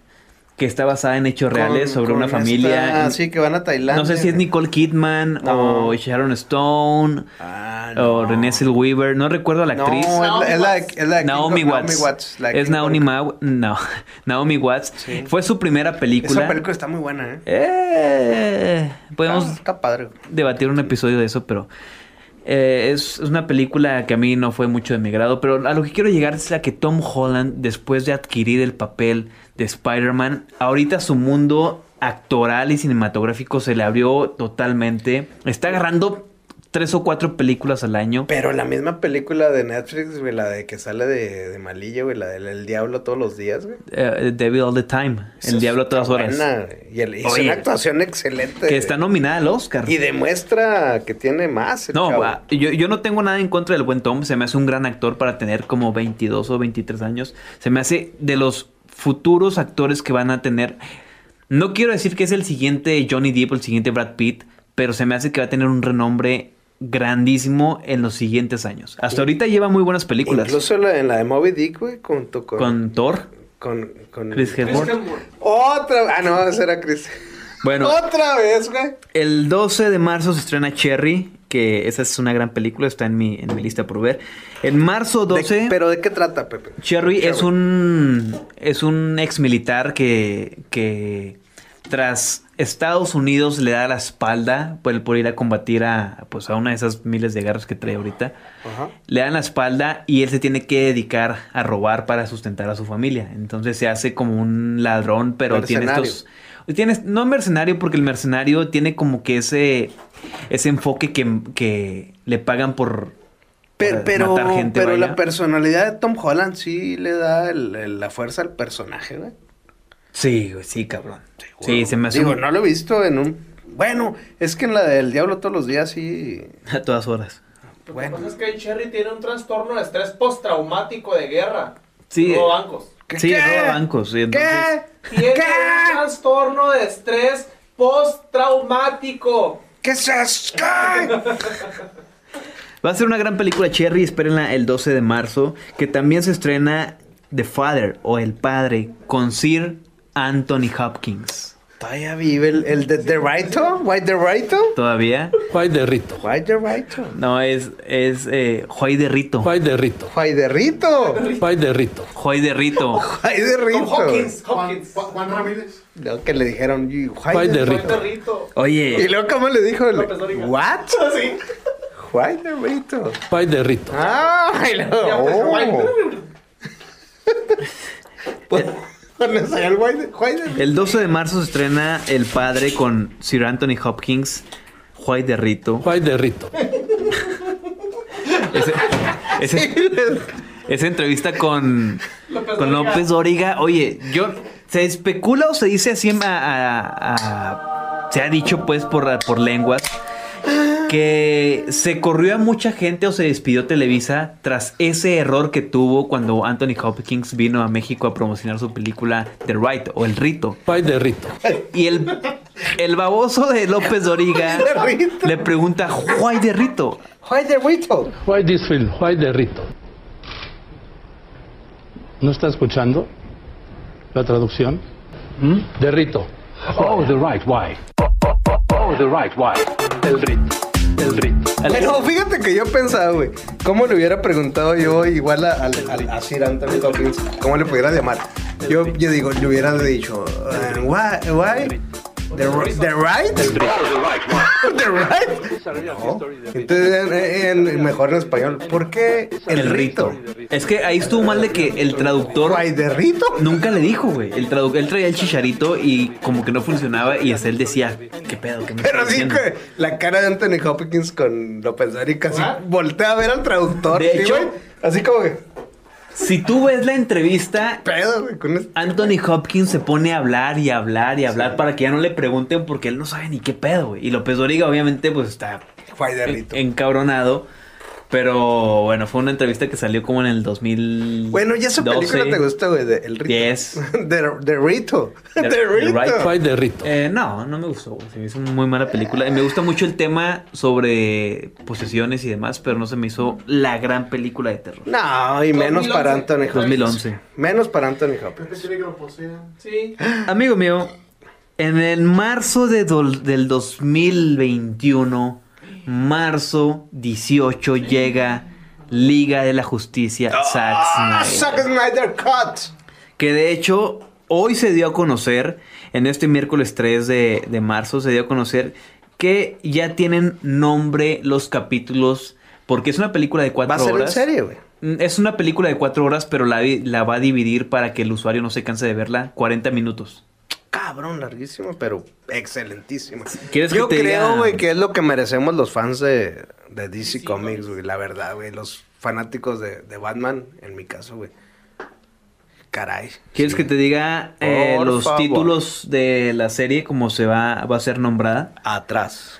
S2: Que está basada en hechos reales
S3: Con-
S2: sobre una
S3: con
S2: familia.
S3: esta- sí, que van a Tailandia.
S2: No sé si es Nicole Kidman
S3: No.
S2: o Sharon Stone
S3: Ah,
S2: o
S3: no.
S2: Renée Zellweger. No recuerdo a la
S3: No,
S2: actriz.
S3: la, es la, es la de
S2: Naomi Watts.
S3: la de
S2: es Naomi. Ma- no, Naomi Watts.
S3: Sí.
S2: Fue su primera película.
S3: Esa película está muy buena, ¿eh?
S2: Eh, podemos
S3: está padre.
S2: debatir un episodio de eso, pero eh, es, es una película que a mí no fue mucho de mi grado. Pero a lo que quiero llegar es a que Tom Holland, después de adquirir el papel de Spider-Man, ahorita su mundo actoral y cinematográfico se le abrió totalmente. Está agarrando tres o cuatro películas al año.
S3: Pero la misma película de Netflix, güey, la de que sale de, de Malilla, güey, la del El Diablo todos los días, güey.
S2: Devil All the Time. El Diablo a todas horas.
S3: buena. Y el- hizo
S2: Oye,
S3: una actuación excelente.
S2: Que está nominada al Oscar.
S3: Y demuestra que tiene más. el
S2: No, va, yo, yo no tengo nada en contra del buen Tom. Se me hace un gran actor para tener como 22 o 23 años. Se me hace de los futuros actores que van a tener. No quiero decir que es el siguiente Johnny Depp o el siguiente Brad Pitt, pero se me hace que va a tener un renombre grandísimo en los siguientes años. Hasta ahorita lleva muy buenas películas.
S3: Incluso la- en la de Moby Dick, güey, junto con...
S2: Con Thor,
S3: Con... con
S2: Chris Hemsworth.
S3: Otra... Ah, no, esa era Chris.
S2: Bueno,
S3: Otra vez, güey.
S2: El 12 de marzo se estrena Cherry, que esa es una gran película, está en mi, en mi lista por ver. En marzo
S3: De-
S2: 12,
S3: ¿Pero de qué trata, Pepe?
S2: Cherry es un es un ex militar que, que tras Estados Unidos le da la espalda por, por ir a combatir a, pues, a una de esas miles de guerras que trae ahorita.
S3: Ajá.
S2: Le dan la espalda y él se tiene que dedicar a robar para sustentar a su familia. Entonces se hace como un ladrón, pero tiene estos... Tienes, no mercenario, porque el mercenario tiene como que ese, ese enfoque que, que le pagan por,
S3: Pero, pero,
S2: gente.
S3: pero la personalidad de Tom Holland sí le da el- el- la fuerza al personaje, güey.
S2: Sí, güey, sí, cabrón. Sí, se me hace
S3: Digo,
S2: un-
S3: no lo he visto en un... Bueno, es que en la del Diablo todos los días sí...
S2: a todas horas.
S5: Lo
S3: Bueno.
S5: que pasa es que Cherry tiene un trastorno de estrés postraumático de guerra.
S2: Sí.
S5: Roba bancos.
S3: ¿Qué-
S2: Sí, roba bancos. y entonces-
S3: ¿Qué?
S5: Tiene
S3: ¿Qué?
S5: un trastorno de estrés postraumático.
S3: ¿Qué es? ¿Qué?
S2: Va a ser una gran película Cherry, espérenla el 12 de marzo, que también se estrena The Father o El Padre con Sir Anthony Hopkins.
S3: Todavía vive el, el de The Righto. White The Righto.
S2: ¿Todavía?
S6: Juay de Rito.
S3: White The Righto.
S2: No, es, es eh, Juay de Rito.
S6: Juay de Rito.
S3: White The Rito.
S6: Juay de Rito.
S2: Juay de Rito.
S3: White The
S5: Con
S3: Rito.
S5: Hopkins.
S1: Juan,
S5: Hopkins.
S1: Juan- Juan Ramírez.
S3: Lo que le dijeron. y White
S6: Juay de
S3: the-
S6: Rito.
S5: De Rito.
S3: Y
S2: Oye,
S3: luego, ¿cómo le dijo? el-. ¿What?
S5: Sí.
S3: White The Rito.
S6: Juay de Rito.
S3: Ah, y luego,
S5: pues,
S3: oh.
S2: El 12 de marzo se estrena El Padre con Sir Anthony Hopkins. Juay de Rito.
S6: Juay de Rito.
S2: Ese- ese- esa entrevista con,
S5: López
S2: con
S5: Dóriga.
S2: López Dóriga. Oye, yo se especula o se dice así a, a- a- se ha dicho pues por, por lenguas que se corrió a mucha gente o se despidió Televisa tras ese error que tuvo cuando Anthony Hopkins vino a México a promocionar su película The Right o El Rito.
S6: Juay de Rito.
S2: Y el, el baboso de López
S3: Rito.
S2: le pregunta, ¿Why de Rito?
S3: White The Rito.
S6: Juay this film. Juay de Rito. ¿No está escuchando la traducción? ¿Mm? De Rito. Oh, the right, why? Oh, the right, why? El Rito. El Rito.
S3: Pero fíjate que yo pensaba, güey, ¿cómo le hubiera preguntado yo igual a, al- al- a Sir Anthony Hopkins, cómo le pudiera llamar? Yo, yo digo, le hubiera dicho, uh, why, why? The, the right? The right? No. Entonces, en, en- mejor en español, ¿por qué el, rito?
S2: Es que ahí estuvo mal de que el traductor
S3: Why the rito?
S2: nunca le dijo, güey. El tradu- él traía el chicharito y como que no funcionaba y hasta él decía, ¿qué pedo? ¿Qué me
S3: Pero sí
S2: diciendo?"
S3: que la cara de Anthony Hopkins con López Dóriga casi
S5: ¿Ah?
S3: voltea a ver al traductor.
S2: De
S3: ¿sí,
S2: hecho-
S3: güey? así como que,
S2: Si tú ves la entrevista,
S3: pedo, güey, con este-
S2: Anthony Hopkins se pone a hablar y hablar y hablar para que ya no le pregunten porque él no sabe ni qué pedo, güey. Y López Dóriga obviamente pues está encabronado. Pero bueno, fue una entrevista que salió como en el 2000.
S3: Bueno, ¿y esa película te gusta, güey? de El Rito.
S2: Yes.
S3: De, de Rito.
S2: The-
S3: De
S2: The
S3: Rito.
S2: Right.
S6: Juay de Rito.
S2: Eh, no, no me gustó. Se me hizo una muy mala película. Y me gusta mucho el tema sobre posesiones y demás, pero no se me hizo la gran película de terror.
S3: No, y menos
S5: 2011.
S3: para Anthony Hopkins.
S2: 2011.
S3: Menos para Anthony Hopkins.
S1: Posean.
S5: Sí.
S2: Amigo mío, en el marzo de del 2021, marzo 18, llega Liga de la Justicia Zack Snyder.
S3: Zack Snyder Cut.
S2: Que de hecho, hoy se dio a conocer, en este miércoles 3 de, de marzo, se dio a conocer que ya tienen nombre los capítulos, porque es una película de
S3: Va
S2: cuatro
S3: a ser en
S2: horas.
S3: serie, güey.
S2: Mm, Es una película de cuatro horas, pero la va a dividir para que el usuario no se canse de verla, 40 minutos.
S3: Cabrón, larguísimo, pero excelentísimo.
S2: ¿Quieres que
S3: Yo
S2: te
S3: creo, güey, que es lo que merecemos los fans de, de DC Comics, güey, la verdad, güey. Los fanáticos de, de Batman, en mi caso, güey. Caray.
S2: ¿Quieres
S3: Sí.
S2: que te diga eh, los
S3: favor.
S2: títulos de la serie, cómo se va, va a ser nombrada?
S3: Atrás.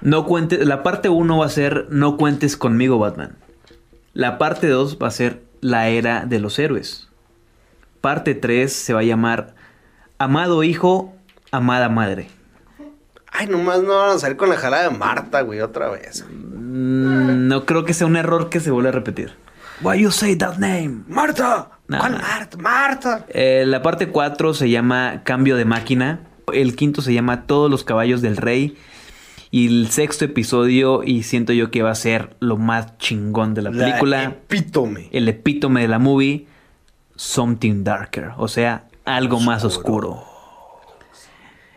S2: No cuentes, la parte 1 va a ser No cuentes conmigo, Batman. La parte 2 va a ser La era de los héroes. Parte 3 se va a llamar Amado hijo, amada madre.
S3: Ay, nomás no van a salir con la jalada de Marta, güey, otra vez.
S2: Mm, no creo que sea un error que se vuelva a repetir. Why you say that name?
S3: ¡Marta!
S2: No,
S3: ¿Cuál. Marta? ¡Marta!
S2: Eh, la parte 4 se llama Cambio de máquina. El quinto se llama Todos los caballos del rey. Y el sexto episodio, y siento yo que va a ser lo más chingón de la película.
S3: La epítome.
S2: el epítome de la movie, Something Darker, o sea, algo más oscuro.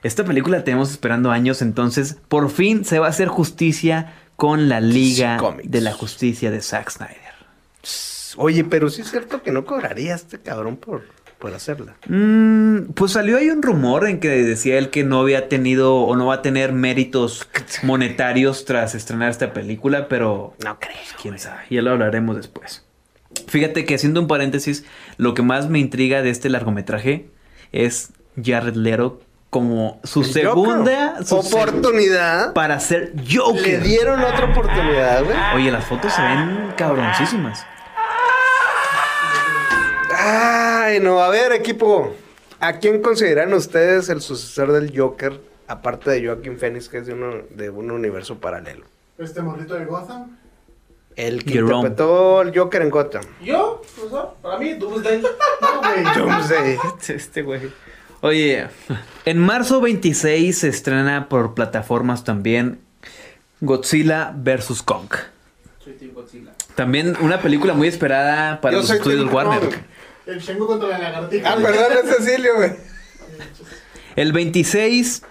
S2: Esta película la tenemos esperando años, entonces por fin se va a hacer justicia con la Liga
S3: Comics.
S2: de la Justicia de Zack Snyder.
S3: Oye, pero sí es cierto que no cobraría este cabrón por, por hacerla.
S2: Mm, pues salió ahí un rumor en que decía él que no había tenido o no va a tener méritos monetarios tras estrenar esta película, pero
S3: No creo.
S2: quién sabe, ya lo hablaremos después. Fíjate que haciendo un paréntesis, lo que más me intriga de este largometraje es Jared Leto como su segunda su
S3: oportunidad.
S2: seg- para ser
S3: Le
S2: Joker.
S3: dieron otra oportunidad, güey.
S2: Oye, las fotos se ven cabroncísimas.
S3: Ay, no, a ver, equipo. ¿A quién consideran ustedes el sucesor del Joker? Aparte de Joaquin Phoenix, que es de, uno, de un universo paralelo.
S5: Este morrito de Gotham.
S3: El que
S2: Jerome.
S3: interpretó el Joker en Gotham.
S5: ¿Yo? profesor? Para mí, Doomsday. No, güey.
S3: Doomsday.
S2: Este güey. Oye, en marzo 26 se estrena por plataformas también Godzilla vs. Kong.
S5: Soy Team Godzilla.
S2: También una película muy esperada para
S3: Yo
S2: los
S3: soy
S2: estudios
S3: Team
S2: Warner.
S3: Kong.
S5: El Shengo contra la lagartija.
S3: Ah, perdón, es Cecilio, güey.
S2: El 26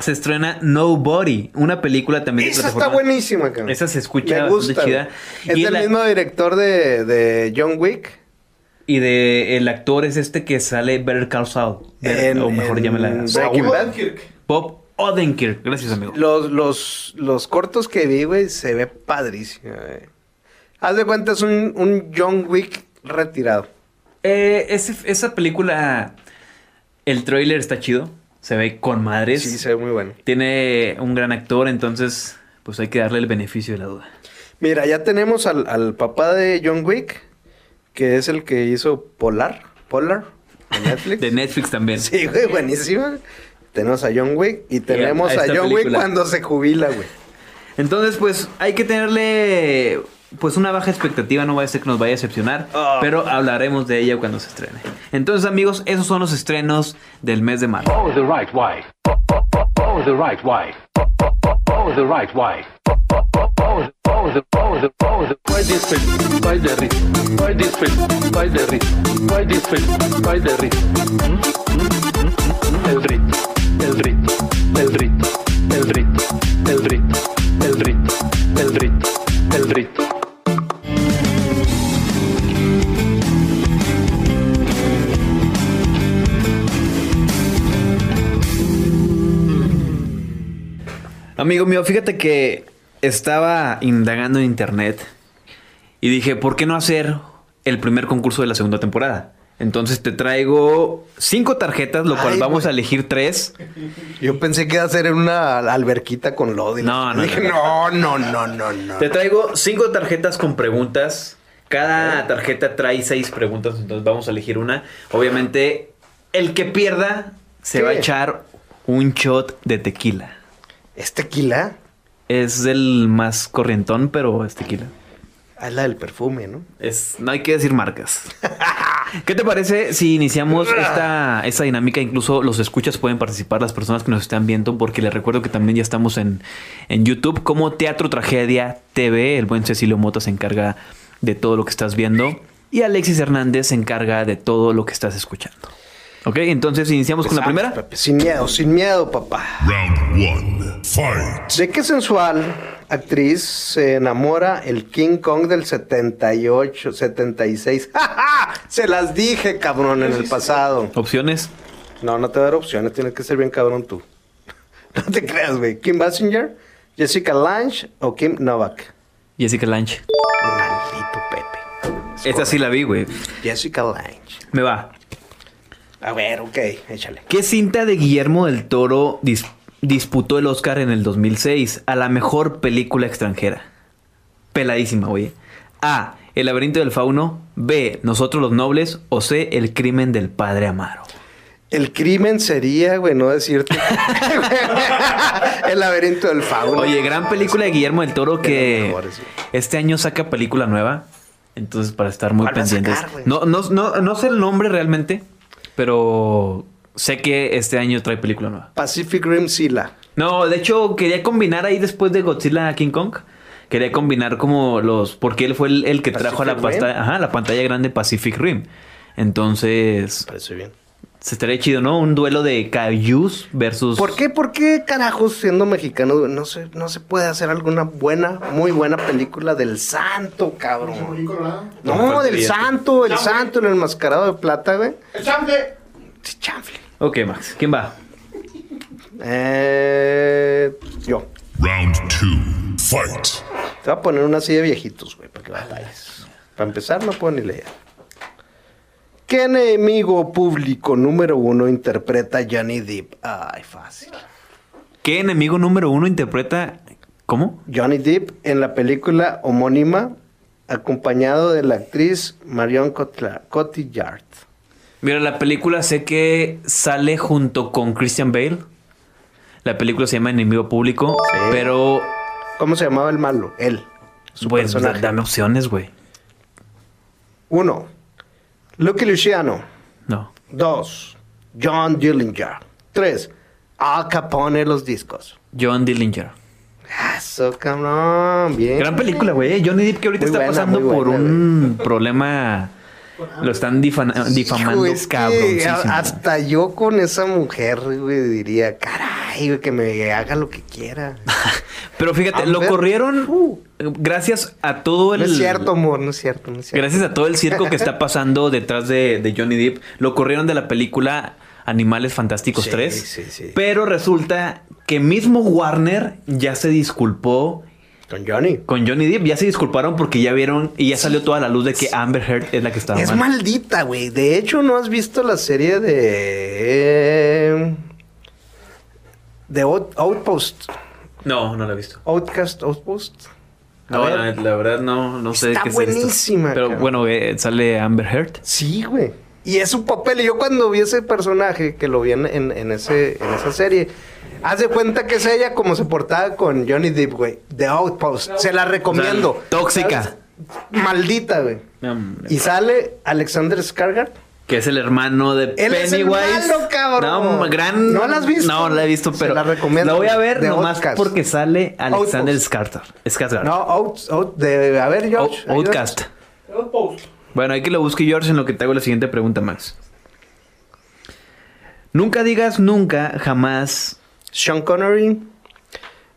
S2: se estrena Nobody, una película también de
S3: Esa está
S2: plataforma.
S3: buenísima, cabrón.
S2: Esa se escucha
S3: Me gusta.
S2: chida.
S3: Es
S2: Y
S3: del
S2: la-
S3: mismo director de, de John Wick.
S2: Y de el actor es este que sale Better Call Saul.
S3: En-
S2: o mejor llámela. Bob Odenkirk. Gracias, amigo.
S3: Los, los, los cortos que vi, güey, se ve padrísimo, güey. Haz de cuenta, es un, un John Wick retirado.
S2: Eh, ese- esa película, el trailer está chido. Se ve con madres.
S3: Sí, se ve muy bueno.
S2: Tiene un gran actor, entonces pues hay que darle el beneficio de la duda.
S3: Mira, ya tenemos al, al papá de John Wick, que es el que hizo Polar. Polar, de Netflix.
S2: De Netflix también.
S3: Sí, güey, buenísimo. Tenemos a John Wick y tenemos
S2: a
S3: John Wick cuando se jubila, güey.
S2: Entonces, pues hay que tenerle pues una baja expectativa, no va a ser que nos vaya a decepcionar,
S3: Ah.
S2: pero hablaremos de ella cuando se estrene. Entonces, amigos, esos son los estrenos del mes de marzo.
S6: Oh, the right wife. Oh, oh, oh, oh, the right wife. Oh, oh, oh, oh, the right wife. Oh, oh, oh, oh, oh, the, oh, the, oh, the. Why this film? Why the rich? Why this film? Why the rich? Why this film? Why the rich? ¿Mm? ¿Mm? ¿Mm? ¿Mm? El rit, el rit, el rit, el rit, el rit, el rit,
S2: Amigo mío, fíjate que estaba indagando en internet y dije, ¿por qué no hacer el primer concurso de la segunda temporada? Entonces te traigo cinco tarjetas, lo cual
S3: Ay,
S2: vamos
S3: güey.
S2: a elegir tres.
S3: Yo pensé que iba a ser en una alberquita con lodo. y
S2: No, no,
S3: Dije, no, no, no, no, no.
S2: Te traigo cinco tarjetas con preguntas. Cada tarjeta trae seis preguntas, entonces vamos a elegir una. Obviamente, el que pierda se
S3: ¿Qué?
S2: va a echar un shot de tequila.
S3: ¿Es tequila?
S2: Es el más corrientón, pero es tequila.
S3: Ah, es la del perfume, ¿no?
S2: Es, no hay que decir marcas. ¿Qué te parece si iniciamos esta, esta dinámica? Incluso los escuchas pueden participar, las personas que nos están viendo, porque les recuerdo que también ya estamos en, en YouTube como Teatro Tragedia TV. El buen Cecilio Mota se encarga de todo lo que estás viendo. Y Alexis Hernández se encarga de todo lo que estás escuchando. Ok, entonces iniciamos con la primera.
S3: Sin miedo, sin miedo, papá.
S4: Round one. Fight.
S3: ¿De qué sensual actriz se enamora el King Kong del 78, 76? ¡Ja, ja! Se las dije, cabrón, en el pasado.
S2: Opciones.
S3: No, no te voy a dar opciones, tienes que ser bien cabrón tú. No te creas, güey. Kim Basinger, Jessica Lange o Kim Novak.
S2: Jessica Lange.
S3: Maldito Pepe. Es
S2: Esta sí la vi, güey.
S3: Jessica Lange.
S2: Me va.
S3: A ver, ok, échale.
S2: ¿Qué cinta de Guillermo del Toro dis- disputó el Oscar en el 2006 a la mejor película extranjera? Peladísima, güey. A. El laberinto del fauno. B. Nosotros los nobles. O C. El crimen del padre Amaro.
S3: El crimen sería, güey, no decirte. el laberinto del fauno.
S2: Oye, gran película de Guillermo del Toro que
S3: mejores,
S2: este año saca película nueva. Entonces, para estar muy
S3: ¿Cuál va a
S2: pendientes.
S3: sacar, güey?
S2: no, no, no, no sé el nombre realmente, pero sé que este año trae película nueva.
S3: Pacific Rim Sila.
S2: No, de hecho, quería combinar ahí después de Godzilla King Kong. Quería combinar como los. Porque él fue el, el que trajo a la pantalla, ajá, la pantalla grande Pacific Rim. Entonces,
S3: Parece bien.
S2: Se estaría chido, ¿no? Un duelo de Kaijus versus.
S3: ¿Por qué, por qué carajos siendo mexicano no se, no se puede hacer alguna buena, muy buena película del santo, cabrón? No,
S2: No,
S3: del santo, el santo, el enmascarado de plata, güey.
S5: ¡El chanfle!
S3: Sí, chanfle.
S2: Ok, Max. ¿Quién va?
S3: Eh, yo.
S4: Round two. Fight.
S3: Te voy a poner una así de viejitos, güey, para que batalles. Para empezar, no puedo ni leer. ¿Qué enemigo público número uno interpreta Johnny Depp? Ay, fácil.
S2: ¿Qué enemigo número uno interpreta. ¿Cómo?
S3: Johnny Depp en la película homónima, acompañado de la actriz Marion Cotillard.
S2: Mira, la película sé que sale junto con Christian Bale. La película se llama Enemigo Público,
S3: Sí.
S2: pero.
S3: ¿Cómo se llamaba el malo? Él. Su
S2: Pues
S3: personaje.
S2: dame opciones, güey.
S3: Uno, Lucky Luciano.
S2: No.
S3: Dos, John Dillinger. Tres, Al Capone los discos.
S2: John Dillinger.
S3: Eso, cabrón. Bien.
S2: Gran película, güey. Johnny Depp que ahorita
S3: Muy
S2: está
S3: buena,
S2: pasando por un problema. Lo están difamando, cabroncísimo.
S3: a- Hasta yo con esa mujer, güey, diría, caray, que me haga lo que quiera.
S2: Pero fíjate, lo corrieron
S3: Uh.
S2: gracias a todo el.
S3: No es cierto, amor, no es cierto, no es cierto.
S2: Gracias a todo el circo que está pasando detrás de, de Johnny Depp. Lo corrieron de la película Animales Fantásticos
S3: Sí,
S2: 3.
S3: sí, sí.
S2: Pero resulta que mismo Warner ya se disculpó
S3: Con Johnny.
S2: con Johnny Depp. Ya se disculparon porque ya vieron y ya salió toda la luz de que Amber Heard es la que estaba
S3: Es
S2: mal.
S3: maldita, güey. De hecho, ¿no has visto la serie de... De Out- Outpost?
S2: No, no la he visto.
S3: Outcast, Outpost. A
S2: No,
S3: ver.
S2: la, la verdad no, no sé
S3: Está
S2: qué es esto.
S3: buenísima,
S2: Pero
S3: cabrón.
S2: bueno, eh, sale Amber Heard.
S3: Sí, güey. Y es su papel. Y yo cuando vi ese personaje, que lo vi en, en, en ese, en esa serie, haz de cuenta que es ella como se portaba con Johnny Depp, güey. The Outpost. Se la recomiendo.
S2: O sea, tóxica.
S3: ¿Sabes? Maldita, güey. Y sale Alexander Skarsgård.
S2: Que es el hermano de
S3: Él es el
S2: Pennywise.
S3: malo, cabrón.
S2: No, gran.
S3: ¿No la has visto?
S2: No, la he visto,
S3: Se
S2: pero.
S3: la recomiendo.
S2: voy a ver nomás
S3: Outcast.
S2: porque sale Alexander
S3: Outpost.
S2: Skarsgård.
S3: No, out, out de, a ver, George.
S2: Outcast. Bueno, hay que lo busque George en lo que te hago la siguiente pregunta, Max. Nunca digas nunca, jamás.
S3: Sean Connery.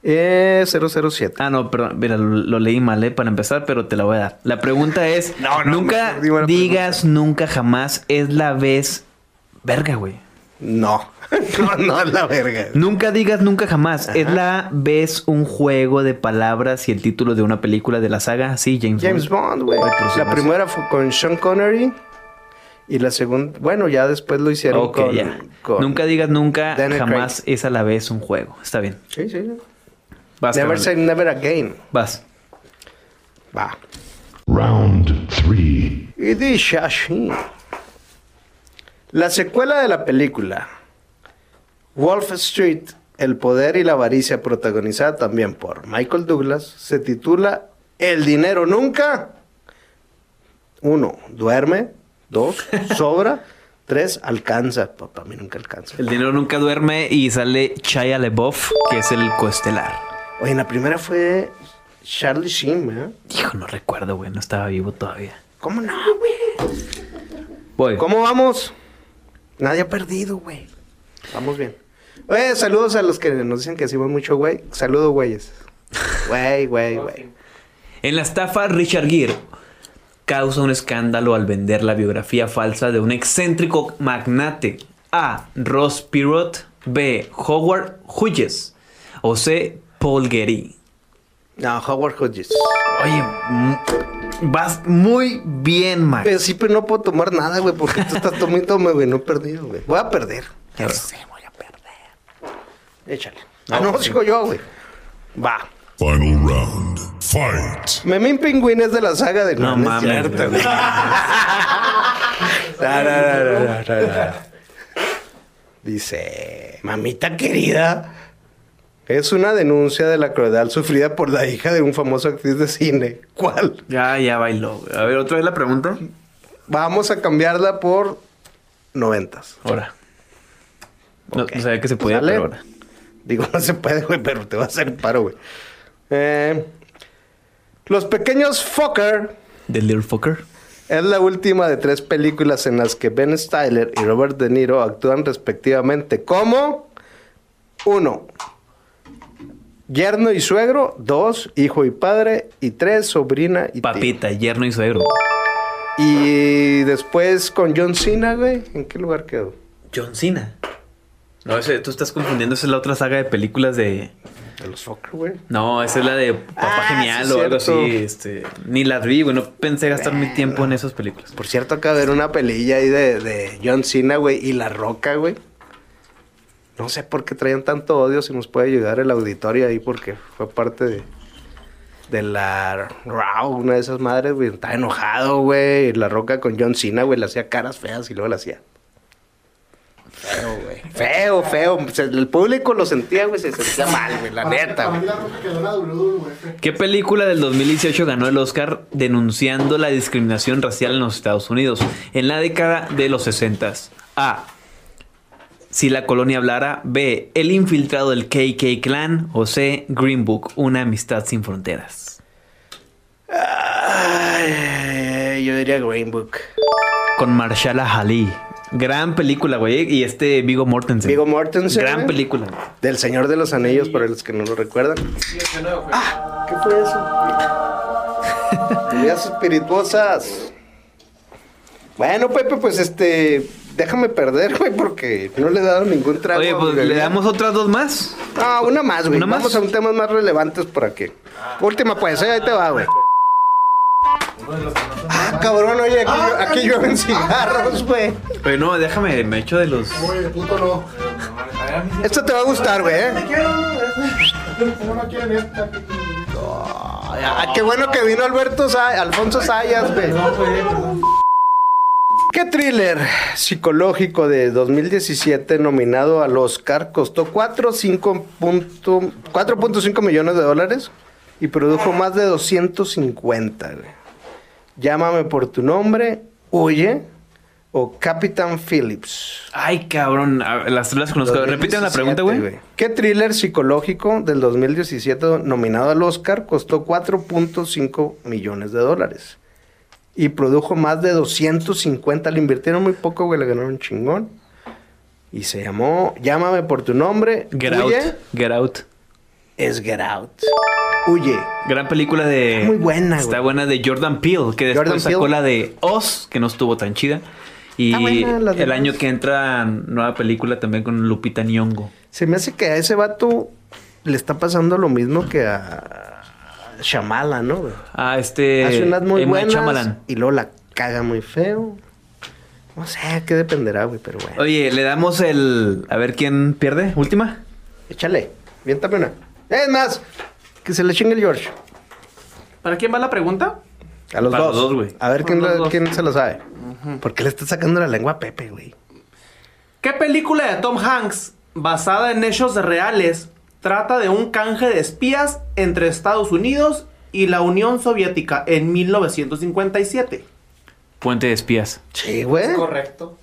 S3: Eh, 007.
S2: Ah, no, perdón, mira, lo, lo leí mal, ¿eh? Para empezar, pero te la voy a dar. La pregunta es:
S3: No, no,
S2: Nunca digas nunca, jamás. Es la vez. Verga, güey.
S3: No. no, no es la verga.
S2: Nunca digas nunca jamás. Es la vez un juego de palabras y el título de una película de la saga. Sí, James,
S3: James Bond, güey. La primera fue con Sean Connery. Y la segunda, bueno, ya después lo hicieron con,
S2: ya.
S3: con-
S2: Nunca digas nunca,
S3: Daniel
S2: jamás es a la vez un juego. Está bien.
S3: Sí, sí.
S2: Vas,
S3: Never say never again.
S2: Vas.
S3: Va.
S4: Round three.
S3: Y dice así. La secuela de la película Wolf Street, El poder y la avaricia, protagonizada también por Michael Douglas, se titula El dinero nunca. Uno, duerme. Dos, sobra. Tres, alcanza. Para mí nunca alcanza.
S2: El dinero nunca duerme y sale Chaya LeBoff, que es el coestelar.
S3: Oye, en la primera fue Charlie Sheen, ¿eh?
S2: Hijo, no recuerdo, güey. No estaba vivo todavía.
S3: ¿Cómo no, güey?
S2: Voy.
S3: ¿Cómo vamos? Nadie ha perdido, güey. Vamos bien. Oye, saludos a los que nos dicen que decimos mucho, güey. Saludos, güeyes. Güey, güey, güey.
S2: En la estafa, Richard Gere causa un escándalo al vender la biografía falsa de un excéntrico magnate. A. Ross Perot. B. Howard Hughes. O C. Paul Getty.
S3: No, Howard Hodges.
S2: Oye, mm, vas muy bien, Max.
S3: Pero sí, pero no puedo tomar nada, güey, porque tú estás tomando, güey. No he perdido, güey. Voy a perder. Ya sé, voy a perder. Échale. Ah, no, sigo yo, güey. Va.
S4: Final round. Fight.
S3: Memín Pingüín es de la saga de...
S2: No
S3: es
S2: mames.
S3: No, no, no, no, no, no, no. Dice, mamita querida, es una denuncia de la crueldad sufrida por la hija de un famoso actriz de cine. ¿Cuál?
S2: Ya, ya bailó. A ver, otra vez la pregunta.
S3: Vamos a cambiarla por noventas.
S2: Ahora. No,
S3: Ok.
S2: no sabía que se podía,
S3: ¿Sale?
S2: pero ahora.
S3: Digo, no se puede, güey, pero te va a hacer paro, güey. Eh, Los pequeños Fokker
S2: The Little Fucker.
S3: es la última de tres películas en las que Ben Stiller y Robert De Niro actúan respectivamente como uno, yerno y suegro, dos, hijo y padre, y tres, sobrina y tío.
S2: Papita, yerno y suegro.
S3: Y después con John Cena, güey, ¿en qué lugar quedó?
S2: John Cena. No, ese, tú estás confundiendo. Esa es la otra saga de películas de.
S3: De los Fokker, güey.
S2: No, esa es la de Papá
S3: Ah,
S2: Genial
S3: sí,
S2: o algo
S3: cierto.
S2: así. Este, ni las vi, güey. No pensé gastar mi tiempo en esas películas.
S3: Por cierto, acaba de ver una pelilla ahí de, de John Cena, güey, y La Roca, güey. No sé por qué traían tanto odio, si nos puede ayudar el auditorio ahí, porque fue parte de, de la Raw, una de esas madres, güey. Estaba enojado, güey. La Roca con John Cena, güey, le hacía caras feas y luego le hacía. Feo, güey. Feo, feo. El público lo sentía, güey, se sentía mal, güey, la neta, güey.
S2: ¿Qué película del 2018 ganó el Oscar denunciando la discriminación racial en los Estados Unidos en la década de los 60? A. Si la colonia hablara. B. El infiltrado del KK Clan. O C. Green Book. Una amistad sin fronteras.
S3: Ay, yo diría Green Book.
S2: Con Marshala Ali. Gran película, güey. Y este Vigo Mortensen.
S3: Vigo Mortensen.
S2: Gran película.
S3: Del Señor de los Anillos, para los que no lo recuerdan. Ah, ¿qué fue eso? Ideas espirituosas. Bueno, Pepe, pues este. Déjame perder, güey, porque no le he dado ningún trago.
S2: Oye, pues le damos otras dos más.
S3: Ah, una más, güey.
S2: ¿Una más?
S3: Vamos a un temas más relevantes por aquí. Última, pues, eh, ahí te va, güey. Ah, cabrón, oye, aquí, aquí llueven cigarros, güey.
S2: Pero no, déjame, me echo de los.
S3: Esto te va a gustar, güey, eh. Ah, qué bueno que vino Alberto Sa- Alfonso Sayas, güey. ¿Qué thriller psicológico de 2017 nominado al Oscar costó 4.5 punto- 4.5 millones de dólares y produjo más de 250? güey? Llámame por tu nombre, Huye o Capitán Phillips.
S2: Ay, cabrón. Las tres conozco. Repiten la pregunta,
S3: 2017,
S2: güey.
S3: ¿Qué thriller psicológico del 2017 nominado al Oscar costó 4.5 millones de dólares? Y produjo más de 250. Le invirtieron muy poco, güey. Le ganaron un chingón. Y se llamó Llámame por tu nombre.
S2: Get
S3: Huye.
S2: Out. Get Out.
S3: Es Get Out. Huye.
S2: Gran película de.
S3: Está muy buena,
S2: Está
S3: güey.
S2: buena de Jordan Peele, que después
S3: Jordan
S2: sacó
S3: Peele.
S2: la de Oz, que no estuvo tan chida. Y
S3: buena
S2: el año que entra nueva película también con Lupita Nyong'o.
S3: Se me hace que a ese vato le está pasando lo mismo que a Shamala, ¿no? güey?
S2: Ah, este.
S3: Hace unas muy buenas
S2: Shyamalan.
S3: y luego la caga muy feo. No sé, qué dependerá, güey, pero bueno.
S2: Oye, le damos el. A ver quién pierde. Última.
S3: Échale, viéntame una. Es más, que se le chingue el George.
S5: ¿Para quién va la pregunta?
S3: A los
S2: Para
S3: dos.
S2: los dos, güey.
S3: A ver quién, la- quién se lo sabe. ¿Por qué le está sacando la lengua a Pepe, güey?
S5: ¿Qué película de Tom Hanks, basada en hechos reales, trata de un canje de espías entre Estados Unidos y la Unión Soviética en 1957?
S2: Puente de espías.
S3: Sí, güey.
S5: Correcto.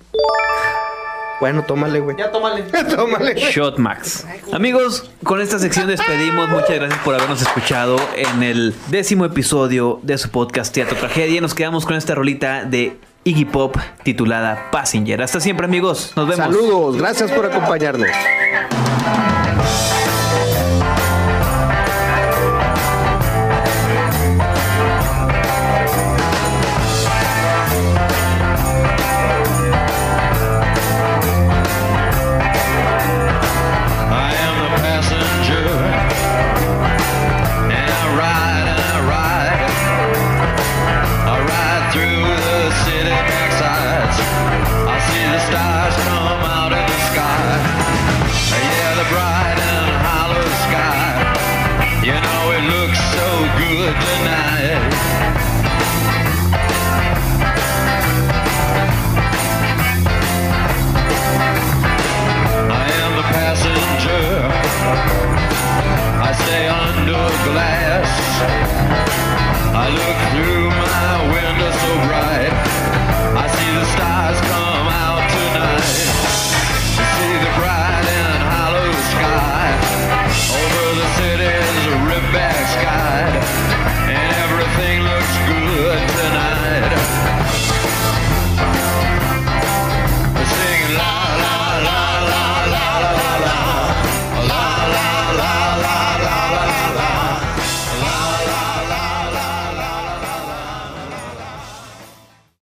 S3: Bueno, tómale, güey.
S5: Ya tómale.
S3: tómale.
S2: Shot Max. Amigos, con esta sección despedimos. Muchas gracias por habernos escuchado en el décimo episodio de su podcast Teatro Tragedia. Nos quedamos con esta rolita de Iggy Pop titulada Passenger. Hasta siempre, amigos. Nos vemos.
S3: Saludos, gracias por acompañarnos.
S7: I look through